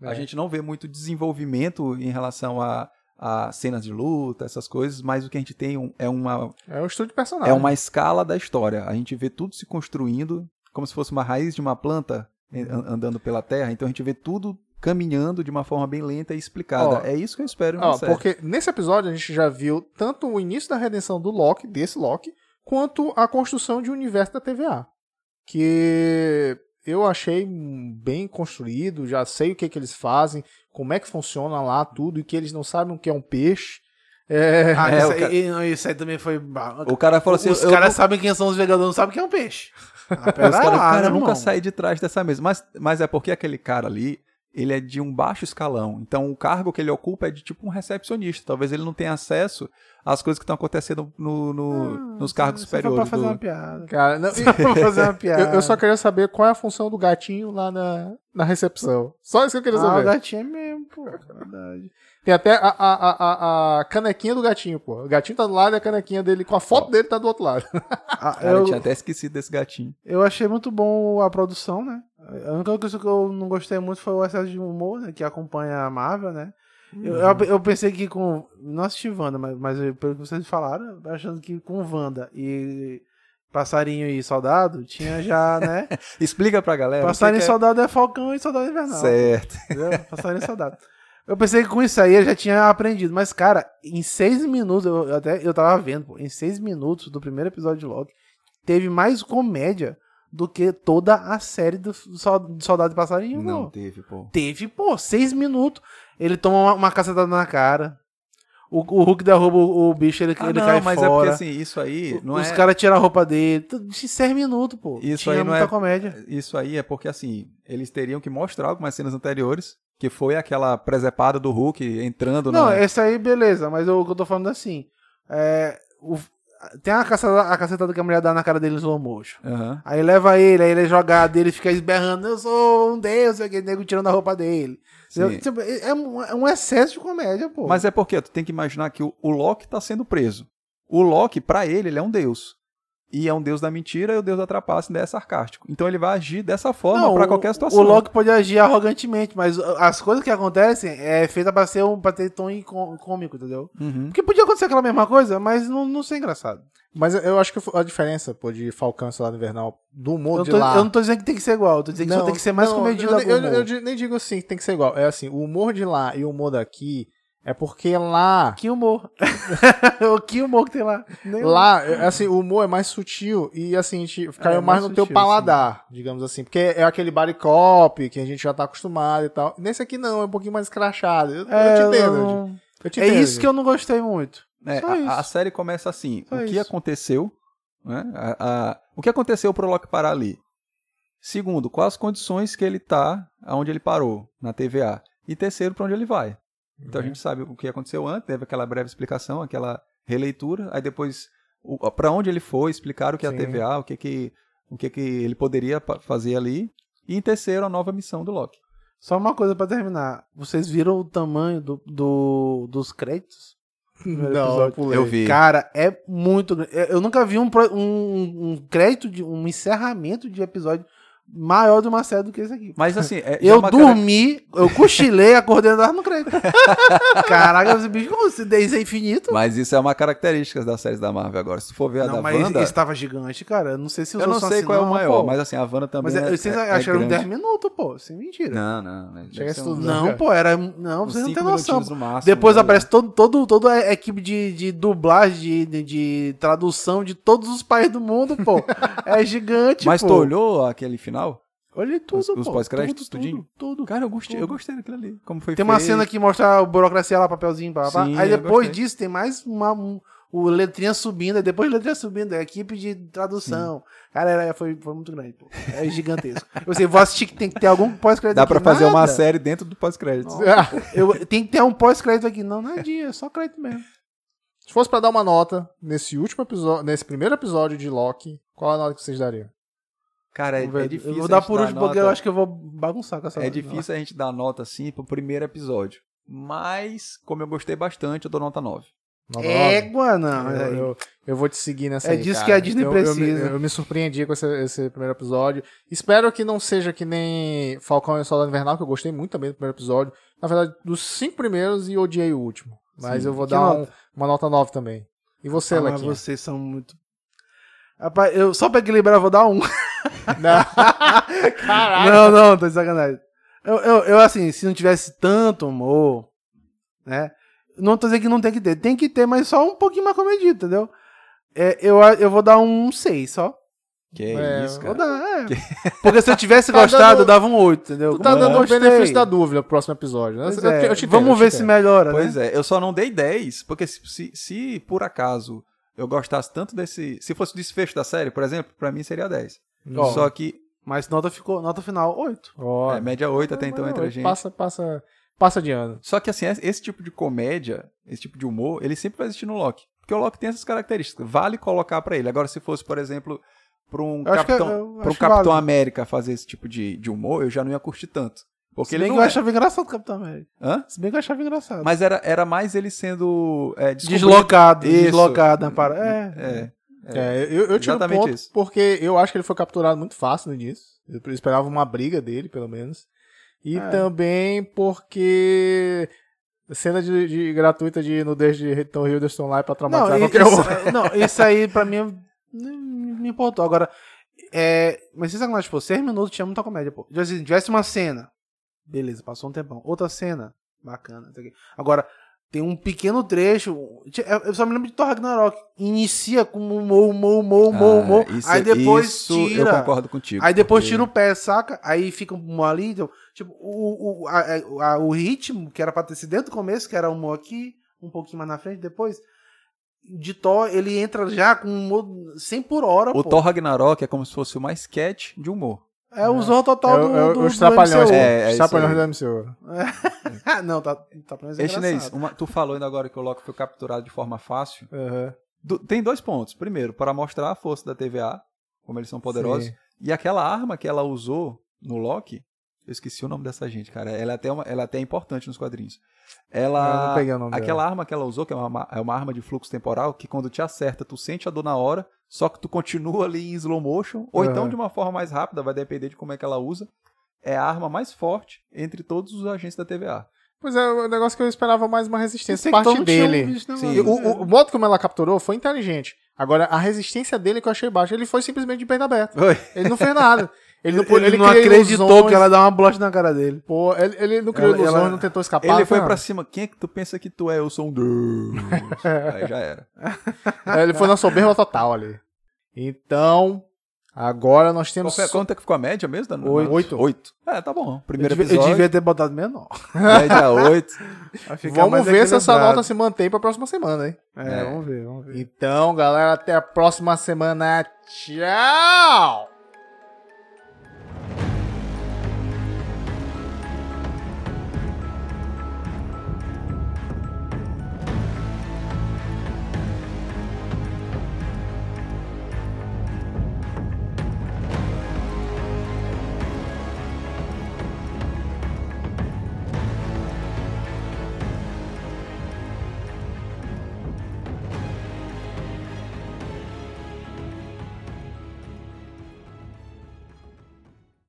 a É. gente não vê muito desenvolvimento em relação a, a cenas de luta, essas coisas, mas o que a gente tem é uma, É um estudo de personagem. é uma escala da história. A gente vê tudo se construindo como se fosse uma raiz de uma planta an- andando pela terra, então a gente vê tudo caminhando de uma forma bem lenta e explicada. Ó, é isso que eu espero Ó, porque nesse episódio a gente já viu tanto o início da redenção do Loki, desse Loki, quanto a construção de um universo da TVA. Que eu achei bem construído, já sei o que, que eles fazem, como é que funciona lá tudo, e que eles não sabem o que é um peixe. É, Ah, É, isso, o aí, cara- não, isso aí também foi. O cara falou assim, Os caras eu- sabem quem são os Vingadores, não sabem quem é um peixe. Ah, Os pera cara, lá, cara, né, eu nunca saí de trás dessa mesa. Mas, mas é porque aquele cara ali, ele é de um baixo escalão. Então o cargo que ele ocupa é de tipo um recepcionista. Talvez ele não tenha acesso às coisas que estão acontecendo no, no- nos cargos Só superiores. pra fazer do- uma piada. cara, não, Só fazer uma piada. eu, eu só queria saber qual é a função do gatinho lá na, na recepção. Só isso que eu queria Ah, o saber. gatinho é mesmo, pô. Verdade. Tem até a, a, a, a- a canequinha do gatinho, pô. O gatinho tá do lado e a canequinha dele, com a foto dele, tá do outro lado. Ah, Cara, eu... eu, tinha até esquecido desse gatinho. eu achei muito bom a produção, né? A única coisa que eu não gostei muito foi o excesso de humor, né? Que acompanha a Marvel, né? Eu, eu, eu pensei que com. Não assisti Wanda, mas, mas pelo que vocês falaram, achando que com Wanda e Passarinho e Soldado, tinha já, né? Explica pra galera. Passarinho e é- Soldado é Falcão e Soldado Invernal. Certo. Entendeu? Passarinho e Soldado. Eu pensei que com isso aí eu já tinha aprendido, mas cara, em seis minutos, eu, até eu tava vendo, pô, em seis minutos do primeiro episódio de Loki, teve mais comédia do que toda a série do do Soldado Passarinho. Não pô. teve, pô. Teve, pô, seis minutos. Ele toma uma, uma cacetada na cara. O, o Hulk derruba o, o bicho, ele, Ah, ele não, cai mas é fora. porque assim, isso aí não Os é. caras tiram a roupa dele. De seis minutos, pô. Isso Tinha aí não muita é- comédia. Isso aí é porque assim, eles teriam que mostrar algumas cenas anteriores, que foi aquela presepada do Hulk entrando Não, na. esse aí, beleza, mas o que eu tô falando é assim. É, o- tem a cacetada, a cacetada que a mulher dá na cara dele em slow motion. Aham. Aí leva ele, aí ele é jogado, ele fica esberrando, eu sou um deus, aquele nego tirando a roupa dele. Tipo, É, um, é um excesso de comédia, pô. Mas é porque tu tem que imaginar que o, o Loki tá sendo preso. O Loki, pra ele, ele é um deus. E é um deus da mentira e o deus da trapaça ainda é sarcástico. Então ele vai agir dessa forma Não, pra o- qualquer situação. O Loki pode agir arrogantemente, mas as coisas que acontecem é feita pra ser um pra ter tom cômico, entendeu? Uhum. Porque podia acontecer aquela mesma coisa, mas não, não ser engraçado. Mas eu acho que a diferença, pô, de Falcão e Soldado Invernal, do humor Eu, de tô- lá... eu não tô dizendo que tem que ser igual, eu tô dizendo que só tem que ser mais não, comedido eu, eu, eu nem digo assim que tem que ser igual. É assim, o humor de lá e o humor daqui é porque lá. Que humor. o que humor que tem lá? Nenhum. Lá, é, assim, o humor é mais sutil e assim, a gente caiu É, mais mais no teu sutil, paladar, digamos assim. Porque é aquele body cop que a gente já tá acostumado e tal. Nesse aqui não, é um pouquinho mais escrachado. Eu, É, eu te entendo. eu Ed. não- Eu te É entendo, isso que eu não gostei muito. É, Só a- isso. a, série começa assim. Só o que isso. aconteceu? né? A- a- o que aconteceu pro Loki parar ali? Segundo, quais as condições que ele tá aonde ele parou, na TVA? E terceiro, para onde ele vai. Então Uhum. a gente sabe o que aconteceu antes, teve aquela breve explicação, aquela releitura, aí depois para onde ele foi, explicar o que é a Sim. TVA, o que que o que que ele poderia fazer ali. E em terceiro, a nova missão do Loki. Só uma coisa pra terminar. Vocês viram o tamanho do, do- dos créditos? Não, episódio. eu. Eu vi. Cara, é muito. Eu nunca vi um, um, um crédito, de, um encerramento de episódio maior de uma série do que esse aqui. Mas assim, é, já é Eu uma cara- dormi, eu cochilei, acordei tava no crédito. Caraca, esse bicho, como se isso é infinito? Mas isso é uma característica das séries da Marvel agora. Se tu for ver a Não, da mas Wanda, esse, esse tava gigante, cara. Eu não sei se eu não sei qual é o não, maior, pô. mas assim, a Wanda também Mas é, vocês é- é acharam grande. 10 minutos, pô. Sem mentira. Não, não. Deve Chega tudo, Não, cara. pô, era. Não, uns você não tem noção. no máximo, Depois né? aparece todo, todo, toda a equipe de, de dublagem, de, de, de tradução de todos os países do mundo, pô. É gigante, Mas pô. tu olhou aquele final? Olhei tudo, Os- os pô. pós-créditos, tudo, tudinho? tudo, tudo. Cara, eu gostei, eu Tudo. gostei daquilo ali. Como foi Tem uma feito. cena que mostra a burocracia lá, papelzinho, blá, blá, blá. Sim, Aí eu depois disso tem mais uma. Um, o letrinha subindo, aí depois letrinha subindo, a equipe de tradução. Cara, era, foi, foi muito grande, pô. É gigantesco. Eu sei, vou assistir que tem que ter algum pós-crédito Dá aqui. pra fazer uma Nada. série dentro do pós-créditos. Eu, tem que ter um pós-crédito aqui. Não, nadinha, é só crédito mesmo. Se fosse pra dar uma nota nesse último episódio, nesse primeiro episódio de Loki, qual a nota que vocês dariam? Cara, é, é difícil. eu vou a dar gente por último porque eu acho que eu vou bagunçar com essa É nota. difícil a gente dar nota assim pro primeiro episódio. Mas, como eu gostei bastante, eu dou nota 9. Nota nove? Égua, não. Eu, é- eu, eu vou te seguir nessa É aí, disso cara. que a Disney Eu- eu precisa. Eu, me surpreendi com esse, esse primeiro episódio. Espero que não seja que nem Falcão e o Soldado Invernal, que eu gostei muito também do primeiro episódio. Na verdade, dos cinco primeiros e odiei o último. Mas Sim. eu vou Que dar um- nota? uma nota 9 também. E você, Ah, mas Lequinha? vocês são muito. Rapaz, eu, só pra equilibrar, eu vou dar um. Não. Caralho. Não, não, tô de sacanagem. Eu, eu, eu, assim, se não tivesse tanto humor, né? Não tô dizendo que não tem que ter. Tem que ter, mas só um pouquinho mais comedido, entendeu? É, eu, eu vou dar um 6 só. Que É, isso, Vou cara. dar, é. Porque se eu tivesse Tá gostado, dando- eu dava um 8, entendeu? Tu tá Como dando o benefício da dúvida pro próximo episódio. né? Eu- é, eu te entendo, Vamos te ver se melhora, Pois né? é, eu só não dei 10, porque se, se, se por acaso eu gostasse tanto desse. Se fosse o desfecho da série, por exemplo, pra mim seria 10. Ó. Só que Mas nota ficou, nota final 8. Ó, é, média 8 até então entre a gente. Passa, passa, passa de ano. Só que assim, esse tipo de comédia, esse tipo de humor, ele sempre vai existir no Loki. Porque o Loki tem essas características. Vale colocar pra ele. Agora, se fosse, por exemplo, pra um Eu que- Capitão, pra um Capitão válido. América fazer esse tipo de, de humor, eu já não ia curtir tanto. Porque Se ele bem que não eu é... achava engraçado o Capitão América. Hã? Se bem que eu achava engraçado. Mas era, era mais ele sendo é, deslocado, Isso. deslocado na parada. É. É. É, eu, eu tiro um exatamente ponto isso. porque eu acho que ele foi capturado muito fácil no início. Eu esperava uma briga dele, pelo menos. E É. também porque cena de, de gratuita de nudez de Tom Hiddleston lá é pra Não, traumatizar e- qualquer um. isso, não, isso aí pra mim não me importou. Agora, é, mas se sacanagem, pô, seis minutos tinha muita comédia, pô. Tipo assim, tivesse uma cena, beleza, passou um tempão. Outra cena, bacana. Agora, tem um pequeno trecho, eu só me lembro de Thor Ragnarok, inicia com humor, humor, humor, humor, humor, Ah, isso- aí depois isso Eu tira. concordo contigo. Aí depois porque- tira o pé, saca? Aí fica um ali, então, tipo, o, o, a- a- o ritmo, que era pra ter sido desde o começo, que era um aqui, um pouquinho mais na frente, depois, de Thor, ele entra já com um humor 100 por hora, O pô. Thor Ragnarok é como se fosse uma sketch de humor. É o Zorro total do, É, é, do, os do trapalhões, MCU. É, é os trapalhões da MCU. Não, tá, tá pra Ei, chinês, uma- tu falou ainda agora que o Loki foi capturado de forma fácil. Aham. Do- tem dois pontos. Primeiro, para mostrar a força da TVA, como eles são poderosos. Sim. E aquela arma que ela usou no Loki, eu esqueci o nome dessa gente, cara. Ela é até, uma- ela é até importante nos quadrinhos. Eu Ela. não peguei o nome aquela arma que ela usou, que é uma, é uma arma de fluxo temporal, que quando te acerta, tu sente a dor na hora, só que tu continua ali em slow motion, ou Aham. então de uma forma mais rápida, vai depender de como é que ela usa. É a arma mais forte entre todos os agentes da TVA. Pois é, o negócio que eu esperava mais uma resistência que parte dele. né, Sim. o, o, o modo como ela capturou foi inteligente. Agora, a resistência dele que eu achei baixa, ele foi simplesmente de peito aberto. Oi. Ele não fez nada. Ele não, Ele, não cria acreditou ilusões, que ela dá uma blocha na cara dele. Pô, ele, ele não criou Ela- ilusões, ela- não tentou escapar. Ele não foi nada. cima. Quem é que tu pensa que tu é? Eu sou um Deus. Aí já era. É, Ele foi na soberba total ali. Então, agora nós Qual temos. foi- quanto é que ficou a média mesmo? Dan? Oito. Oito. Oito. É, tá bom. Eu Primeiro eu episódio. devia ter botado menor. Média oito. Vamos mais ver se essa nota se mantém pra próxima semana, hein? É, É. vamos ver, vamos ver. Então, galera, até a próxima semana. Tchau!